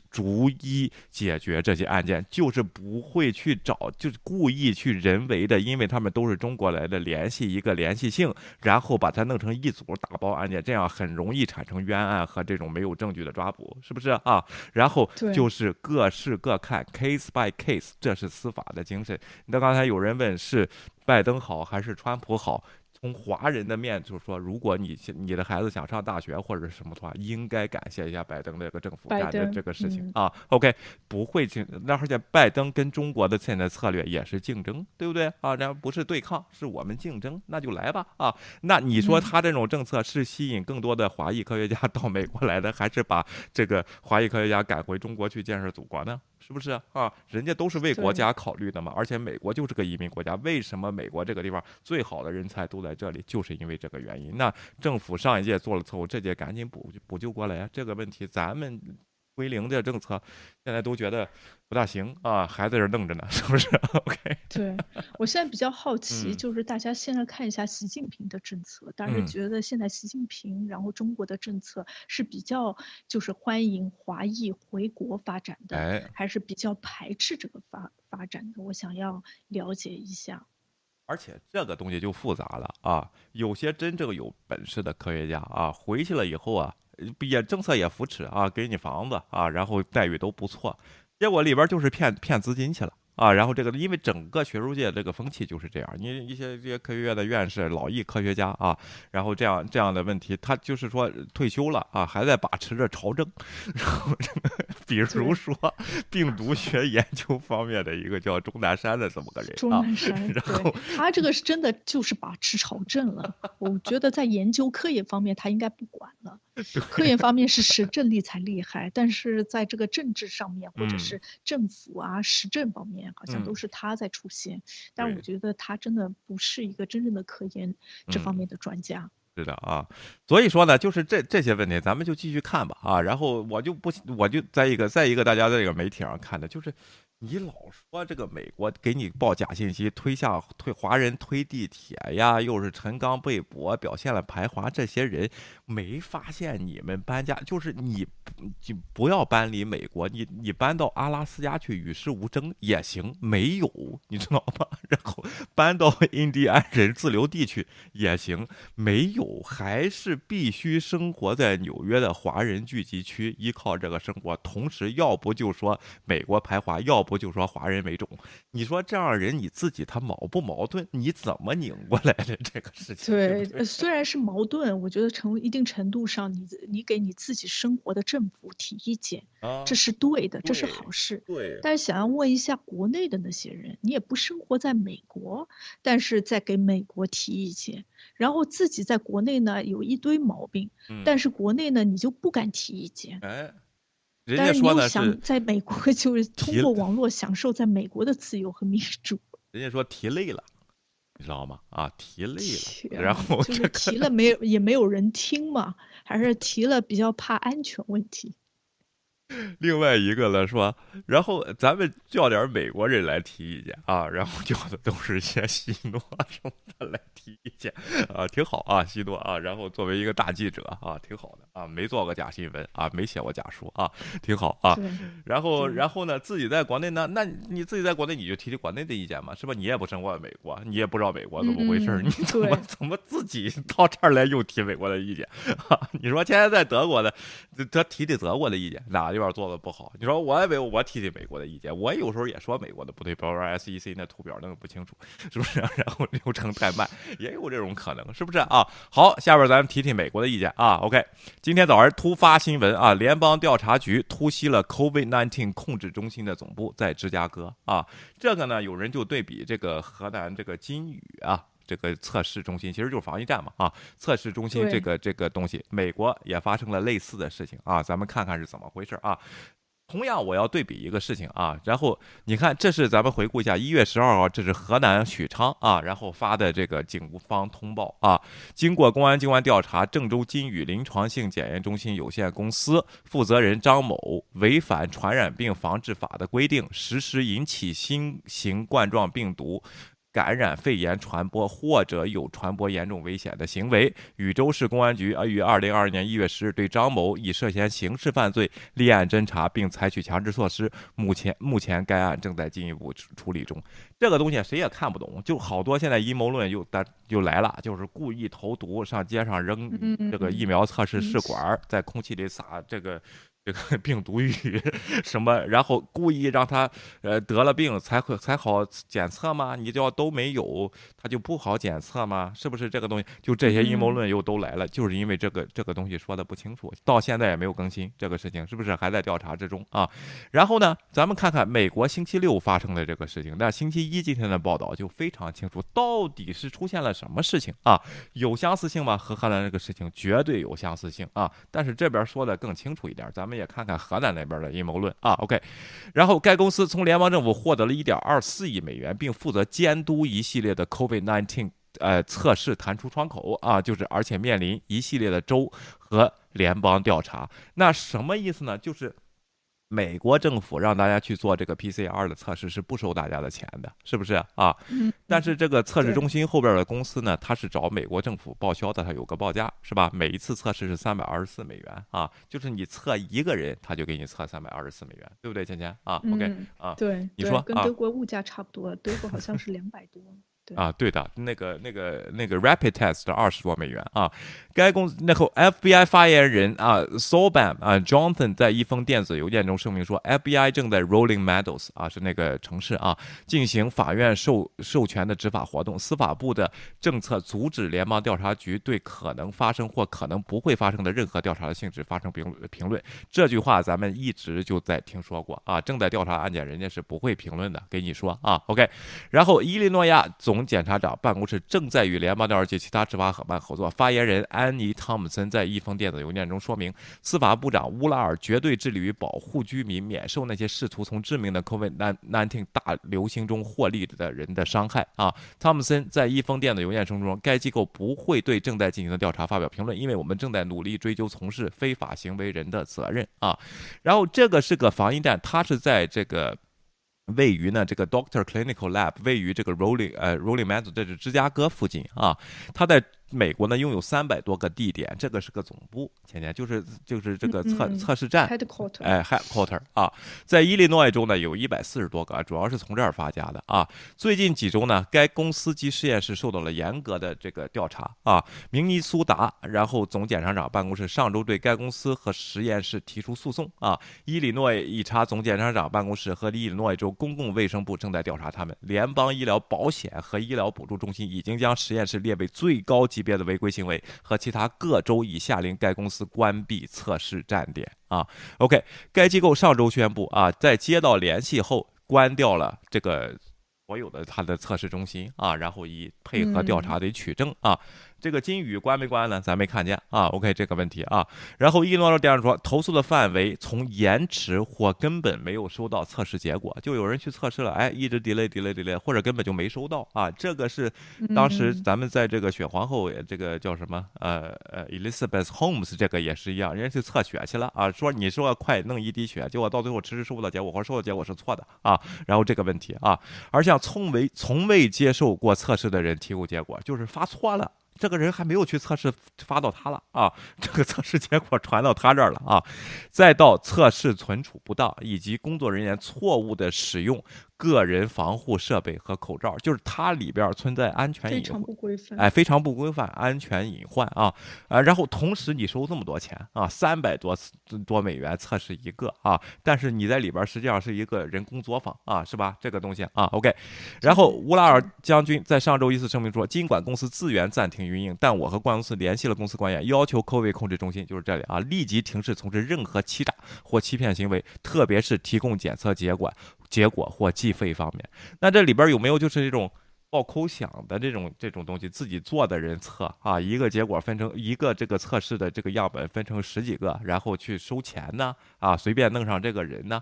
逐一解决这些案件，就是不会去找，就是故意去人为的，因为他们都是中国来的，联系一个联系性，然后把它弄成一组打包案件，这样很容易产生冤案和这种没有证据的抓捕，是不是啊？然后就是各事各看，case by case，这是司法的精神。那刚才有人问是拜登好还是川普好？从华人的面就是说，如果你你的孩子想上大学或者什么的话，应该感谢一下拜登这个政府干的这个事情啊。OK，不会竞，那而且拜登跟中国的现在策略也是竞争，对不对啊？然后不是对抗，是我们竞争，那就来吧啊。那你说他这种政策是吸引更多的华裔科学家到美国来的，还是把这个华裔科学家赶回中国去建设祖国呢？是不是啊？人家都是为国家考虑的嘛，而且美国就是个移民国家。为什么美国这个地方最好的人才都在这里？就是因为这个原因。那政府上一届做了错误，这届赶紧补补救过来啊！这个问题咱们。归零的政策，现在都觉得不大行啊，还在这弄着呢，是不是？OK。对我现在比较好奇，就是大家现在看一下习近平的政策，大家觉得现在习近平，然后中国的政策是比较就是欢迎华裔回国发展的，还是比较排斥这个发发展的？我想要了解一下。而且这个东西就复杂了啊，有些真正有本事的科学家啊，回去了以后啊。也政策也扶持啊，给你房子啊，然后待遇都不错，结果里边就是骗骗资金去了。啊。然后这个，因为整个学术界这个风气就是这样，你一些这些科学院的院士、老艺科学家啊，然后这样这样的问题，他就是说退休了啊，还在把持着朝政。然后，比如说病毒学研究方面的一个叫钟南山的这么个人啊。钟南山，然后，他这个是真的就是把持朝政了。我觉得在研究科研方面，他应该不管了。科研方面是实政力才厉害，但是在这个政治上面或者是政府啊实政方面，好像都是他在出现。但我觉得他真的不是一个真正的科研这方面的专家。是的啊，所以说呢，就是这这些问题，咱们就继续看吧啊。然后我就不，我就在一个在一个大家在这个媒体上看的，就是。你老说这个美国给你报假信息，推下推华人推地铁呀，又是陈刚被捕，表现了排华，这些人没发现你们搬家，就是你就不要搬离美国，你你搬到阿拉斯加去与世无争也行，没有你知道吗？然后搬到印第安人自留地去也行，没有，还是必须生活在纽约的华人聚集区，依靠这个生活，同时要不就说美国排华，要。不就说华人为种？你说这样人你自己他矛不矛盾？你怎么拧过来的这个事情？对，虽然是矛盾，我觉得成一定程度上，你你给你自己生活的政府提意见，这是对的，这是好事。对。但是想要问一下国内的那些人，你也不生活在美国，但是在给美国提意见，然后自己在国内呢有一堆毛病，但是国内呢你就不敢提意见。哎。但是你又想在美国，就是通过网络享受在美国的自由和民主。人家说提累了，你知道吗？啊，提累了，然后就是提了没有，也没有人听嘛，还是提了比较怕安全问题。另外一个了，说，然后咱们叫点美国人来提意见啊，然后叫的 都是些西诺什么的来提意见啊，挺好啊，西诺啊，然后作为一个大记者啊，挺好的啊，没做过假新闻啊，没写过假书啊，挺好啊。然后，然后呢，自己在国内呢，那你自己在国内你就提提国内的意见嘛，是吧？你也不生活在美国，你也不知道美国怎么回事，你怎么怎么自己到这儿来又提美国的意见？你说现在在德国的，他提提德国的意见哪？这边做的不好，你说我以为我提提美国的意见，我有时候也说美国的不对，比如说 SEC 那图表弄的不清楚，是不是？然后流程太慢，也有这种可能，是不是啊？好，下边咱们提提美国的意见啊。OK，今天早上突发新闻啊，联邦调查局突袭了 COVID-19 控制中心的总部，在芝加哥啊。这个呢，有人就对比这个河南这个金宇啊。这个测试中心其实就是防疫站嘛，啊，测试中心这个这个东西，美国也发生了类似的事情啊，咱们看看是怎么回事啊。同样，我要对比一个事情啊，然后你看，这是咱们回顾一下，一月十二号，这是河南许昌啊，然后发的这个警方通报啊，经过公安机关调查，郑州金宇临床性检验中心有限公司负责人张某违反传染病防治法的规定，实施引起新型冠状病毒。感染肺炎传播或者有传播严重危险的行为，禹州市公安局啊于二零二二年一月十日对张某以涉嫌刑事犯罪立案侦查，并采取强制措施。目前目前该案正在进一步处理中。这个东西谁也看不懂，就好多现在阴谋论又的又来了，就是故意投毒，上街上扔这个疫苗测试试管，在空气里撒这个。这个 病毒与 什么，然后故意让他呃得了病才会才好检测吗？你要都没有，他就不好检测吗？是不是这个东西？就这些阴谋论又都来了，就是因为这个这个东西说的不清楚，到现在也没有更新这个事情，是不是还在调查之中啊？然后呢，咱们看看美国星期六发生的这个事情，那星期一今天的报道就非常清楚，到底是出现了什么事情啊？有相似性吗？和荷兰这个事情绝对有相似性啊！但是这边说的更清楚一点，咱们。也看看河南那边的阴谋论啊，OK，然后该公司从联邦政府获得了一点二四亿美元，并负责监督一系列的 COVID-19 呃测试弹出窗口啊，就是而且面临一系列的州和联邦调查。那什么意思呢？就是。美国政府让大家去做这个 PCR 的测试是不收大家的钱的，是不是啊？但是这个测试中心后边的公司呢，它是找美国政府报销的，它有个报价，是吧？每一次测试是三百二十四美元啊，就是你测一个人，他就给你测三百二十四美元，对不对，芊芊啊？OK 啊，对，你说跟德国物价差不多，德国好像是两百多。啊，对的，那个那个那个 Rapid Test 二十多美元啊。该公司那后 FBI 发言人啊 s o b a m 啊 Jonathan 在一封电子邮件中声明说，FBI 正在 Rolling Meadows 啊是那个城市啊进行法院授授权的执法活动。司法部的政策阻止联邦调查局对可能发生或可能不会发生的任何调查的性质发生评评论。这句话咱们一直就在听说过啊，正在调查案件，人家是不会评论的。给你说啊，OK。然后伊利诺亚总总检察长办公室正在与联邦调查局其他执法伙伴合作。发言人安。妮·汤姆森在一封电子邮件中说明，司法部长乌拉尔绝对致力于保护居民免受那些试图从致命的 COVID-19 大流行中获利的人的伤害。啊，汤姆森在一封电子邮件中说，该机构不会对正在进行的调查发表评论，因为我们正在努力追究从事非法行为人的责任。啊，然后这个是个防疫站，它是在这个位于呢这个 Doctor Clinical Lab，位于这个 Rolling 呃 Rolling Meadows，这是芝加哥附近啊，它在。美国呢拥有三百多个地点，这个是个总部，前天就是就是这个测测试站，headquarter，，哎，headquarter 啊，在伊利诺伊州呢有一百四十多个，主要是从这儿发家的啊。最近几周呢，该公司及实验室受到了严格的这个调查啊。明尼苏达，然后总检察长办公室上周对该公司和实验室提出诉讼啊。伊利诺伊查总检察长办公室和伊利诺伊州公共卫生部正在调查他们。联邦医疗保险和医疗补助中心已经将实验室列为最高级。别的违规行为和其他各州已下令该公司关闭测试站点啊。OK，该机构上周宣布啊，在接到联系后关掉了这个所有的它的测试中心啊，然后以配合调查的取证啊。这个金宇关没关呢？咱没看见啊。OK，这个问题啊。然后一诺诺电视说，投诉的范围从延迟或根本没有收到测试结果，就有人去测试了，哎，一直 delay delay delay，或者根本就没收到啊。这个是当时咱们在这个血皇后，这个叫什么？呃呃，Elizabeth Holmes 这个也是一样，人家去测血去了啊，说你说快弄一滴血，结果到最后迟迟收不到结果，或者收到结果是错的啊。然后这个问题啊，而像从未从未接受过测试的人提供结果，就是发错了。这个人还没有去测试，发到他了啊！这个测试结果传到他这儿了啊！再到测试存储不当，以及工作人员错误的使用。个人防护设备和口罩，就是它里边存在安全隐患，哎，非常不规范，安全隐患啊啊！然后同时你收这么多钱啊，三百多多美元测试一个啊，但是你在里边实际上是一个人工作坊啊，是吧？这个东西啊，OK。然后乌拉尔将军在上周一次声明说，尽管公司自愿暂停运营，但我和公司联系了公司官员，要求 COVID 控制中心，就是这里啊，立即停止从事任何欺诈或欺骗行为，特别是提供检测结果。结果或计费方面，那这里边有没有就是这种爆抠响的这种这种东西？自己做的人测啊，一个结果分成一个这个测试的这个样本分成十几个，然后去收钱呢？啊，随便弄上这个人呢？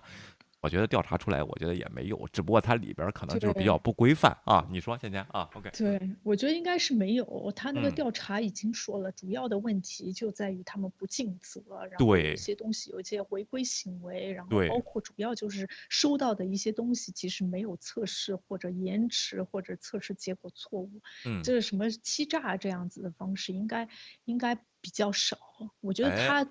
我觉得调查出来，我觉得也没有，只不过它里边可能就是比较不规范啊。你说，倩倩啊？OK。对，我觉得应该是没有。他那个调查已经说了，主要的问题就在于他们不尽责，然后有些东西有一些违规行为，然后包括主要就是收到的一些东西其实没有测试或者延迟或者测试结果错误，嗯，就是什么欺诈这样子的方式应该应该比较少。我觉得他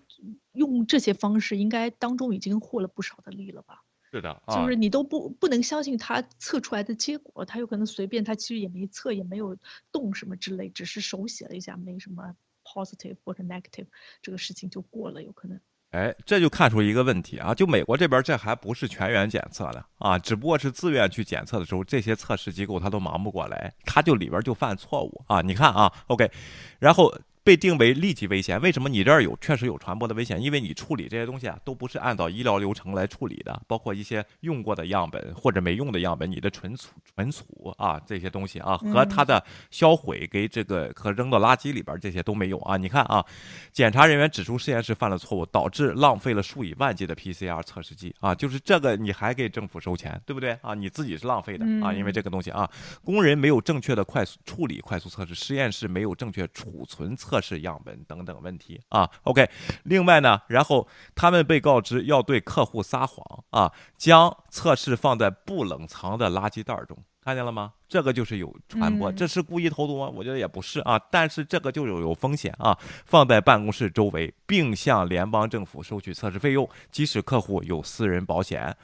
用这些方式应该当中已经获了不少的利了吧。是的，就是你都不不能相信他测出来的结果，他有可能随便，他其实也没测，也没有动什么之类，只是手写了一下，没什么 positive 或者 negative，这个事情就过了，有可能。哎，这就看出一个问题啊，就美国这边这还不是全员检测的啊，只不过是自愿去检测的时候，这些测试机构他都忙不过来，他就里边就犯错误啊，你看啊，OK，然后。被定为立即危险，为什么你这儿有确实有传播的危险？因为你处理这些东西啊，都不是按照医疗流程来处理的，包括一些用过的样本或者没用的样本，你的存储存储啊这些东西啊，和它的销毁给这个和扔到垃圾里边这些都没有啊。你看啊，检查人员指出实验室犯了错误，导致浪费了数以万计的 PCR 测试剂啊，就是这个你还给政府收钱，对不对啊？你自己是浪费的啊，因为这个东西啊，工人没有正确的快速处理快速测试，实验室没有正确储存测。测试样本等等问题啊，OK。另外呢，然后他们被告知要对客户撒谎啊，将测试放在不冷藏的垃圾袋中，看见了吗？这个就是有传播，这是故意投毒吗？我觉得也不是啊，但是这个就有有风险啊，放在办公室周围，并向联邦政府收取测试费用，即使客户有私人保险。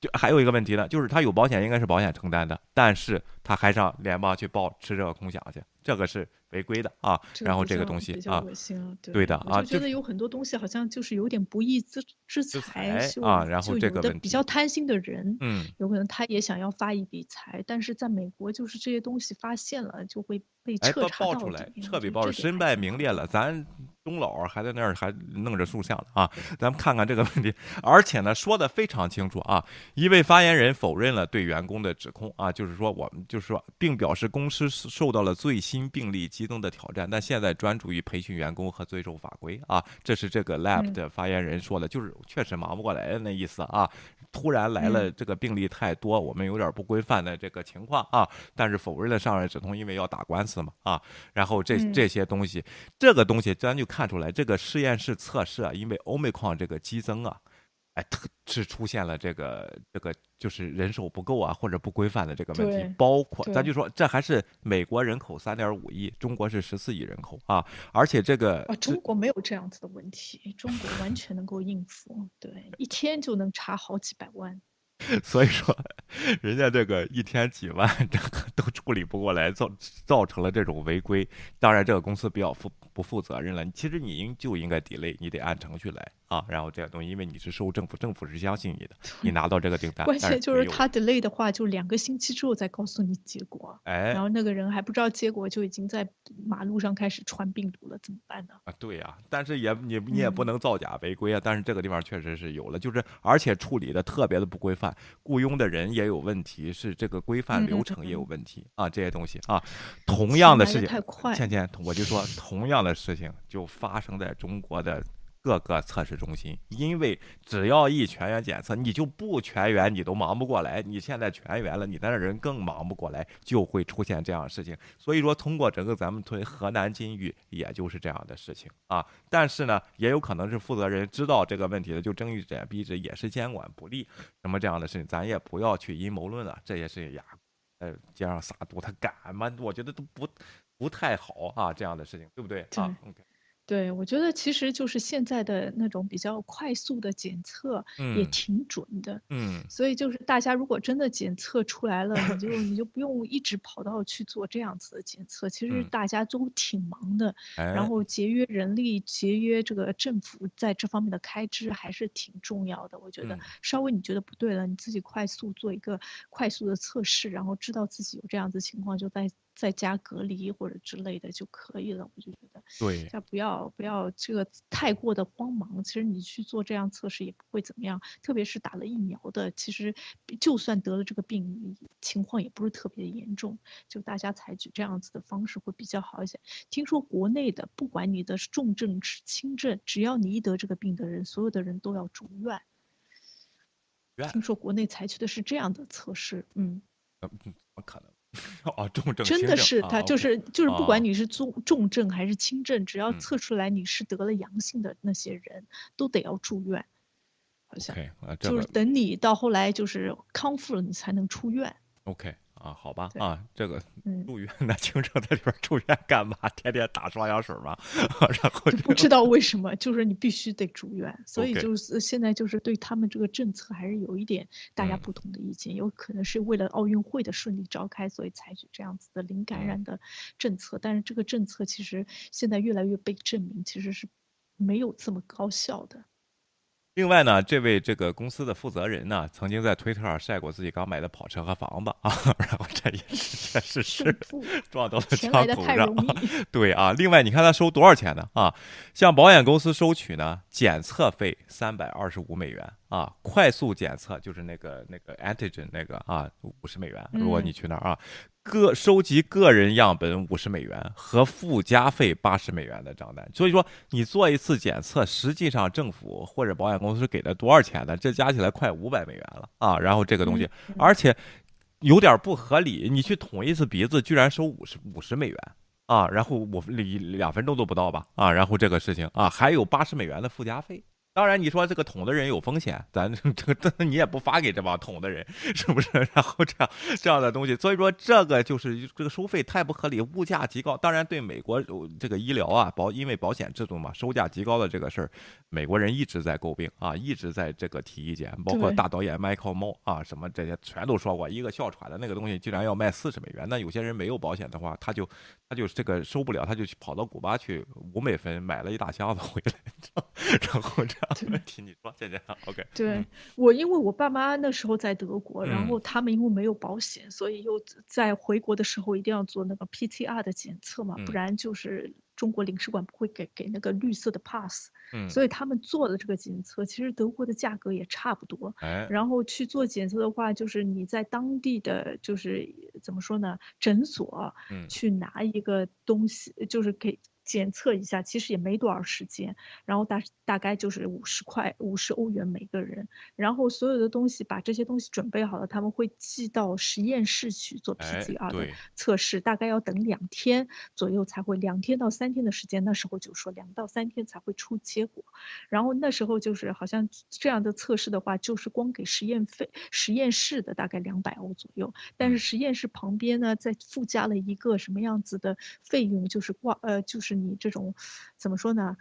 就还有一个问题呢，就是他有保险应该是保险承担的，但是他还上联邦去报吃这个空饷去，这个是违规的啊。然后这个东西啊，对的啊，就觉得有很多东西好像就是有点不义之之财啊。然后这个比较贪心的人，嗯，有可能他也想要发一笔财，但是在美国就是这些东西发现了就会被彻查出来，彻底爆身败名裂了，咱。东老还在那儿还弄着塑像呢啊！咱们看看这个问题，而且呢说的非常清楚啊。一位发言人否认了对员工的指控啊，就是说我们就是说，并表示公司受到了最新病例激增的挑战，但现在专注于培训员工和遵守法规啊。这是这个 lab 的发言人说的，就是确实忙不过来的那意思啊。突然来了这个病例太多，我们有点不规范的这个情况啊。但是否认了上任指控，因为要打官司嘛啊。然后这这些东西，这个东西咱就看出来，这个实验室测试啊，因为欧美矿这个激增啊，哎，特是出现了这个这个就是人手不够啊，或者不规范的这个问题。包括咱就说，这还是美国人口三点五亿，中国是十四亿人口啊，而且这个啊，中国没有这样子的问题，中国完全能够应付，对，一天就能查好几百万。所以说，人家这个一天几万，这个都处理不过来，造造成了这种违规。当然，这个公司比较负不负责任了。其实你应就应该 delay，你得按程序来。啊，然后这个东西，因为你是受政府，政府是相信你的，你拿到这个订单。关键就是他 delay 的话，就两个星期之后再告诉你结果。哎，然后那个人还不知道结果，就已经在马路上开始传病毒了，怎么办呢？啊，对呀，但是也你你也不能造假违规啊。但是这个地方确实是有了，就是而且处理的特别的不规范，雇佣的人也有问题，是这个规范流程也有问题啊，这些东西啊，同样的事情，倩倩，我就说 同样的事情就发生在中国的。各个测试中心，因为只要一全员检测，你就不全员，你都忙不过来。你现在全员了，你在那人更忙不过来，就会出现这样的事情。所以说，通过整个咱们村河南金域，也就是这样的事情啊。但是呢，也有可能是负责人知道这个问题的，就睁一只眼闭一只眼，也是监管不力，什么这样的事情，咱也不要去阴谋论了。这些事情呀，呃，街上撒毒，他敢吗？我觉得都不不太好啊，这样的事情，对不对啊？OK。对，我觉得其实就是现在的那种比较快速的检测也挺准的，嗯，所以就是大家如果真的检测出来了，你就你就不用一直跑到去做这样子的检测。其实大家都挺忙的，然后节约人力、节约这个政府在这方面的开支还是挺重要的。我觉得稍微你觉得不对了，你自己快速做一个快速的测试，然后知道自己有这样子情况，就在。在家隔离或者之类的就可以了，我就觉得，对，不要不要这个太过的慌忙。其实你去做这样测试也不会怎么样，特别是打了疫苗的，其实就算得了这个病，情况也不是特别严重。就大家采取这样子的方式会比较好一些。听说国内的，不管你的重症是轻症，只要你一得这个病的人，所有的人都要住院。听说国内采取的是这样的测试，嗯，怎么可能？哦，重症真的是他，就是就是不管你是重重症还是轻症，只要测出来你是得了阳性的那些人，都得要住院，好像就是等你到后来就是康复了，你才能出院。OK。啊，好吧，啊，这个住院那轻症在里边住院干嘛？天天打双氧水吗？然后不知道为什么，就是你必须得住院，所以就是现在就是对他们这个政策还是有一点大家不同的意见，有可能是为了奥运会的顺利召开，所以采取这样子的零感染的政策，但是这个政策其实现在越来越被证明其实是没有这么高效的。另外呢，这位这个公司的负责人呢，曾经在推特上晒过自己刚买的跑车和房子啊，然后这也是确实是撞到了枪口上。对啊，另外你看他收多少钱呢？啊，向保险公司收取呢检测费三百二十五美元啊，快速检测就是那个那个 antigen 那个啊五十美元，如果你去那儿啊。个收集个人样本五十美元和附加费八十美元的账单，所以说你做一次检测，实际上政府或者保险公司给了多少钱呢？这加起来快五百美元了啊！然后这个东西，而且有点不合理，你去捅一次鼻子，居然收五十五十美元啊！然后我两两分钟都不到吧啊！然后这个事情啊，还有八十美元的附加费。当然，你说这个捅的人有风险，咱 这这你也不发给这帮捅的人，是不是？然后这样这样的东西，所以说这个就是这个收费太不合理，物价极高。当然，对美国这个医疗啊保因为保险制度嘛，收价极高的这个事儿，美国人一直在诟病啊，一直在这个提意见。包括大导演 Michael Moore 啊，什么这些全都说过，一个哮喘的那个东西竟然要卖四十美元。那有些人没有保险的话，他就他就这个收不了，他就去跑到古巴去五美分买了一大箱子回来，然后这样的问题你说。姐姐，OK。对我，因为我爸妈那时候在德国，然后他们因为没有保险，所以又在回国的时候一定要做那个 PCR 的检测嘛，不然就是中国领事馆不会给给那个绿色的 pass。嗯，所以他们做了这个检测，其实德国的价格也差不多。哎，然后去做检测的话，就是你在当地的就是怎么说呢，诊所，嗯，去拿一个东西，就是给。检测一下，其实也没多少时间，然后大大概就是五十块，五十欧元每个人，然后所有的东西把这些东西准备好了，他们会寄到实验室去做 PCR 的测试，大概要等两天左右才会，两天到三天的时间，那时候就说两到三天才会出结果，然后那时候就是好像这样的测试的话，就是光给实验费，实验室的大概两百欧左右，但是实验室旁边呢，再附加了一个什么样子的费用，就是挂呃就是。你这种怎么说呢？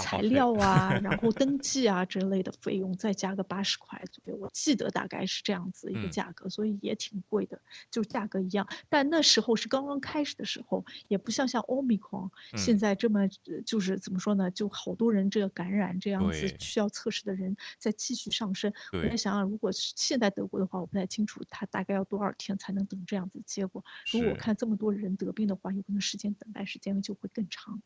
材料 啊，然后登记啊之类的费用，再加个八十块左右，我记得大概是这样子一个价格，所以也挺贵的，就价格一样。但那时候是刚刚开始的时候，也不像像欧米康现在这么就是怎么说呢？就好多人这个感染这样子需要测试的人在继续上升。我在想想，如果是现在德国的话，我不太清楚他大概要多少天才能等这样子结果。如果我看这么多人得病的话，有可能时间等待时间就会更长。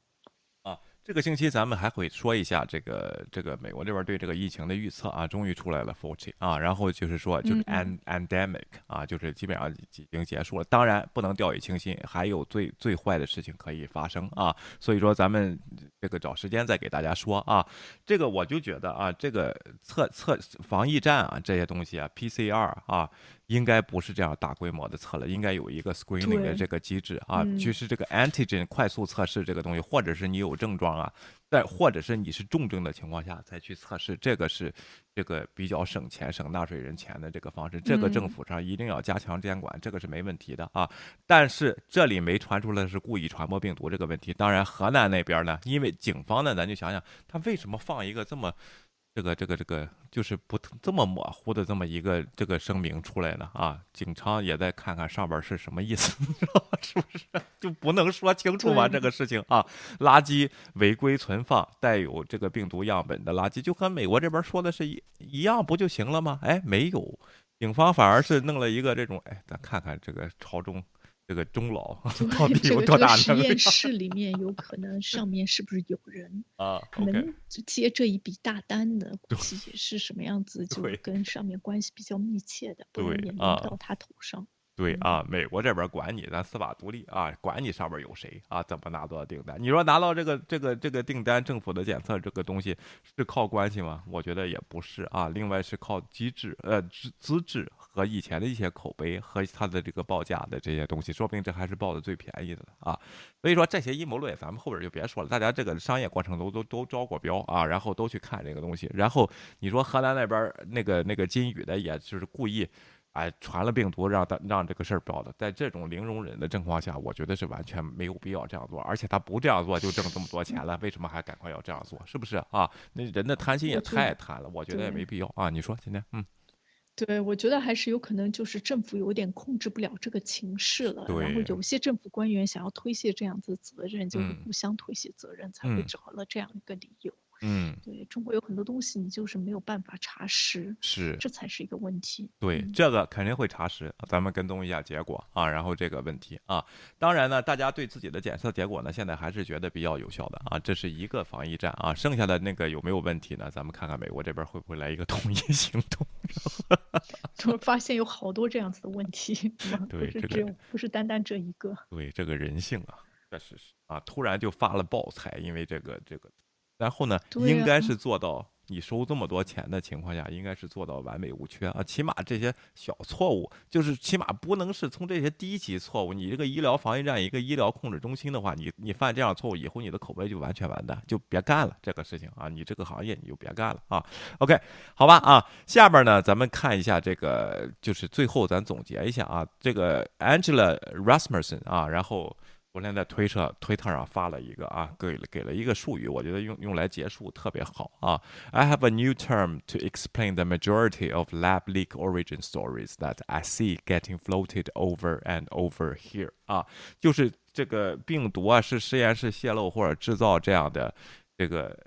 这个星期咱们还会说一下这个这个美国这边对这个疫情的预测啊，终于出来了 forty 啊，然后就是说就是 an endemic 啊，就是基本上已经结束了。当然不能掉以轻心，还有最最坏的事情可以发生啊。所以说咱们这个找时间再给大家说啊。这个我就觉得啊，这个测测防疫站啊这些东西啊，PCR 啊。应该不是这样大规模的测了，应该有一个 screening 的这个机制啊，就是这个 antigen 快速测试这个东西，或者是你有症状啊，在或者是你是重症的情况下再去测试，这个是这个比较省钱、省纳税人钱的这个方式。这个政府上一定要加强监管，这个是没问题的啊。但是这里没传出来是故意传播病毒这个问题。当然，河南那边呢，因为警方呢，咱就想想他为什么放一个这么。这个这个这个就是不这么模糊的这么一个这个声明出来了啊，警察也在看看上边是什么意思，是不是 就不能说清楚吗？这个事情啊，垃圾违规存放带有这个病毒样本的垃圾，就和美国这边说的是一一样，不就行了吗？哎，没有，警方反而是弄了一个这种，哎，咱看看这个朝中。这个钟老 到底有多大？实验室里面有可能上面是不是有人啊？能接这一笔大单的，估计也是什么样子，就跟上面关系比较密切的，不能连到他头上。对啊，美国这边管你，咱司法独立啊，管你上面有谁啊，怎么拿到订单？你说拿到这个这个这个订单，政府的检测这个东西是靠关系吗？我觉得也不是啊。另外是靠机制，呃资资质和以前的一些口碑和他的这个报价的这些东西，说不定这还是报的最便宜的啊。所以说这些阴谋论，咱们后边就别说了。大家这个商业过程都都都招过标啊，然后都去看这个东西。然后你说河南那边那个那个金宇的，也就是故意。哎，传了病毒，让他让这个事儿报的，在这种零容忍的情况下，我觉得是完全没有必要这样做。而且他不这样做就挣这么多钱了，为什么还赶快要这样做？是不是啊？那人的贪心也太贪了，我觉得也没必要啊。你说今天，嗯，对，我觉得还是有可能就是政府有点控制不了这个情势了，然后有些政府官员想要推卸这样子责任，就是互相推卸责任，才会找了这样一个理由。嗯，对中国有很多东西，你就是没有办法查实，是，这才是一个问题。对，这个肯定会查实，咱们跟踪一下结果啊，然后这个问题啊，当然呢，大家对自己的检测结果呢，现在还是觉得比较有效的啊，这是一个防疫战啊，剩下的那个有没有问题呢？咱们看看美国这边会不会来一个统一行动？就发现有好多这样子的问题，对，不是只有，不是单单这一个。对，这个人性啊，确实是啊，突然就发了爆财，因为这个这个。然后呢，应该是做到你收这么多钱的情况下，应该是做到完美无缺啊。起码这些小错误，就是起码不能是从这些低级错误。你这个医疗防疫站一个医疗控制中心的话，你你犯这样错误以后，你的口碑就完全完蛋，就别干了这个事情啊。你这个行业你就别干了啊。OK，好吧啊，下边呢，咱们看一下这个，就是最后咱总结一下啊，这个 Angela Rasmussen 啊，然后。昨天在推特推特上发了一个啊，给给了一个术语，我觉得用用来结束特别好啊。I have a new term to explain the majority of lab leak origin stories that I see getting floated over and over here 啊，就是这个病毒啊是实验室泄露或者制造这样的这个。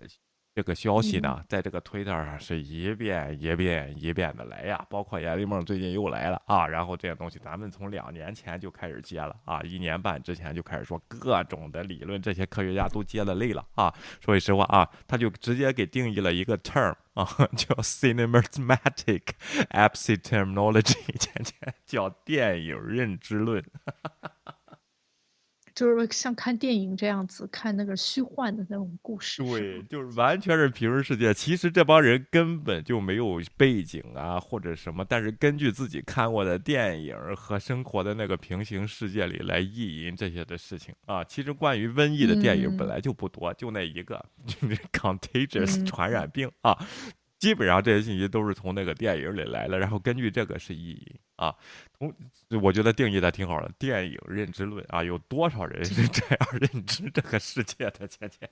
这个消息呢，在这个推特上是一遍一遍一遍的来呀，包括闫立梦最近又来了啊，然后这些东西咱们从两年前就开始接了啊，一年半之前就开始说各种的理论，这些科学家都接的累了啊。说句实话啊，他就直接给定义了一个 term 啊，叫 cinematic epistemology，叫电影认知论。就是像看电影这样子，看那个虚幻的那种故事。对，就是完全是平行世界。其实这帮人根本就没有背景啊，或者什么，但是根据自己看过的电影和生活的那个平行世界里来意淫这些的事情啊。其实关于瘟疫的电影本来就不多，就那一个，就是 contagious 传染病啊。基本上这些信息都是从那个电影里来的，然后根据这个是意义啊。同我觉得定义的挺好的，电影认知论啊，有多少人是这样认知这个世界的？倩倩，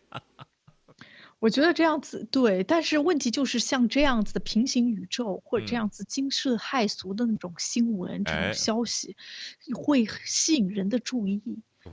我觉得这样子对，但是问题就是像这样子的平行宇宙或者这样子惊世骇俗的那种新闻、这种消息，会吸引人的注意，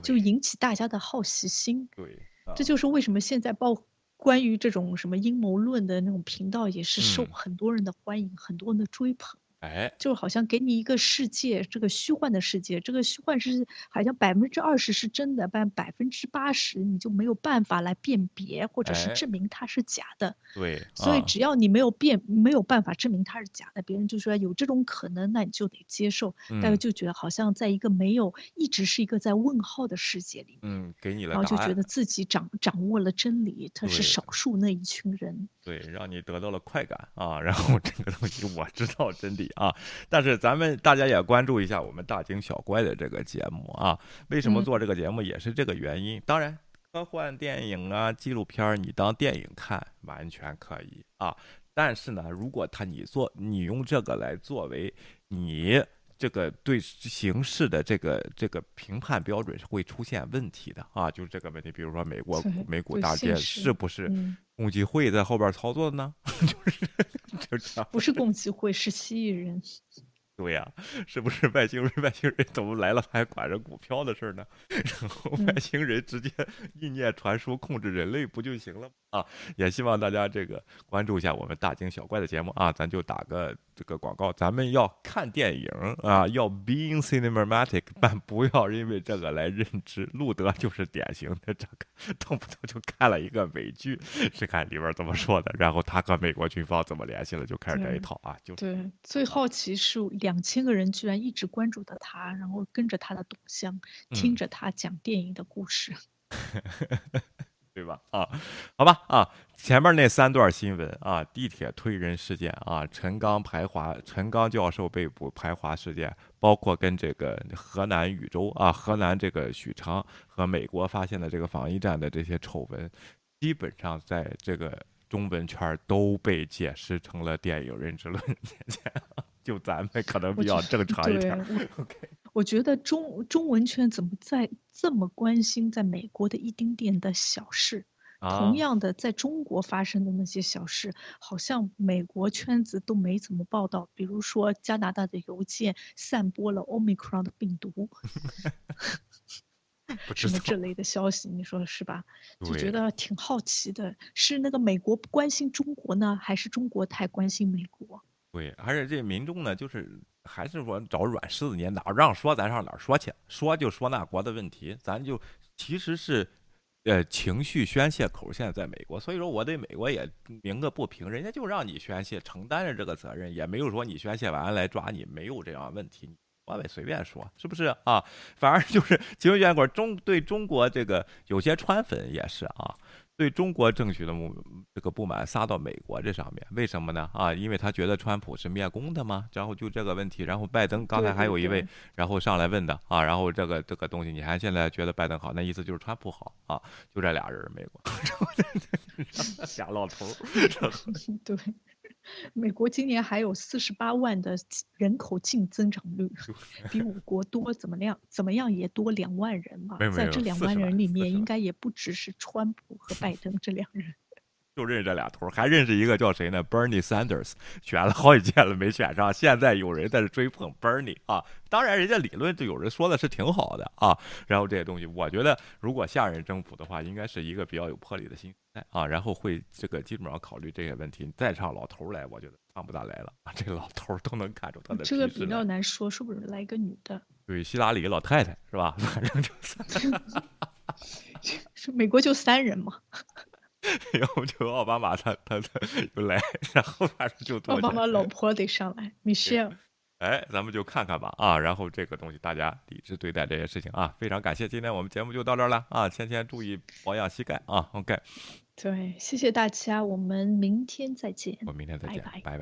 就引起大家的好奇心。对，这就是为什么现在报。关于这种什么阴谋论的那种频道，也是受很多人的欢迎，很多人的追捧。哎，就好像给你一个世界，这个虚幻的世界，这个虚幻是好像百分之二十是真的，但百分之八十你就没有办法来辨别，或者是证明它是假的。对，所以只要你没有辨，没有办法证明它是假的，别人就说有这种可能，那你就得接受。大家就觉得好像在一个没有，一直是一个在问号的世界里。嗯，给你了，然后就觉得自己掌掌握了真理，他是少数那一群人。对，让你得到了快感啊，然后这个东西我知道真理。啊！但是咱们大家也关注一下我们大惊小怪的这个节目啊！为什么做这个节目也是这个原因。当然，科幻电影啊、纪录片儿，你当电影看完全可以啊。但是呢，如果他你做你用这个来作为你这个对形势的这个这个评判标准是会出现问题的啊！就是这个问题，比如说美国美股大跌，是不是共济会在后边操作的呢？就是就这样，不是共济会，是蜥蜴人。对呀，是不是外星人？外星人怎么来了还管着股票的事呢？然后外星人直接意念传输控制人类不就行了吗？啊，也希望大家这个关注一下我们大惊小怪的节目啊，咱就打个这个广告，咱们要看电影啊，要 being cinematic，但不要因为这个来认知。路德就是典型的这个，动不动就看了一个美剧，是看里边怎么说的，然后他和美国军方怎么联系了，就开始这一套啊。就对，最好奇是两千个人居然一直关注着他，然后跟着他的动向，听着他讲电影的故事。对吧？啊，好吧，啊，前面那三段新闻啊，地铁推人事件啊，陈刚排华，陈刚教授被捕排华事件，包括跟这个河南禹州啊，河南这个许昌和美国发现的这个防疫站的这些丑闻，基本上在这个中文圈都被解释成了电影认知论，就咱们可能比较正常一点。OK。我觉得中中文圈怎么在这么关心在美国的一丁点的小事？同样的，在中国发生的那些小事，好像美国圈子都没怎么报道。比如说，加拿大的邮件散播了 Omicron 的病毒，什么这类的消息，你说是吧？就觉得挺好奇的，是那个美国不关心中国呢，还是中国太关心美国？对，而且这民众呢，就是。还是说找软柿子捏，哪让说咱上哪说去？说就说那国的问题，咱就其实是，呃，情绪宣泄口。现在在美国，所以说我对美国也鸣个不平，人家就让你宣泄，承担着这个责任，也没有说你宣泄完来抓你，没有这样问题，我呗随便说，是不是啊？反而就是 情绪宣泄中对中国这个有些川粉也是啊。对中国政局的不这个不满撒到美国这上面，为什么呢？啊，因为他觉得川普是灭工的吗？然后就这个问题，然后拜登刚才还有一位，然后上来问的啊，然后这个这个东西，你还现在觉得拜登好，那意思就是川普好啊？就这俩人，美国 假老头 对。美国今年还有四十八万的人口净增长率，比我国多，怎么样？怎么样也多两万人嘛。在这两万人里面，应该也不只是川普和拜登这两人。就认识这俩头，还认识一个叫谁呢？Bernie Sanders，选了好几届了没选上，现在有人在这追捧 Bernie 啊。当然，人家理论就有人说的是挺好的啊。然后这些东西，我觉得如果下任政府的话，应该是一个比较有魄力的心态啊。然后会这个基本上考虑这些问题。再上老头来，我觉得上不大来了啊。这个老头都能看出他的。这个比较难说，是不是来一个女的？对，希拉里老太太是吧？反正就是 美国就三人嘛。要不就奥巴马他他他就来，然后反正就奥巴马老婆得上来，米歇尔。哎，咱们就看看吧啊，然后这个东西大家理智对待这些事情啊。非常感谢，今天我们节目就到这儿了啊。芊芊注意保养膝盖啊。OK。对，谢谢大家，我们明天再见。我明天再见，拜拜。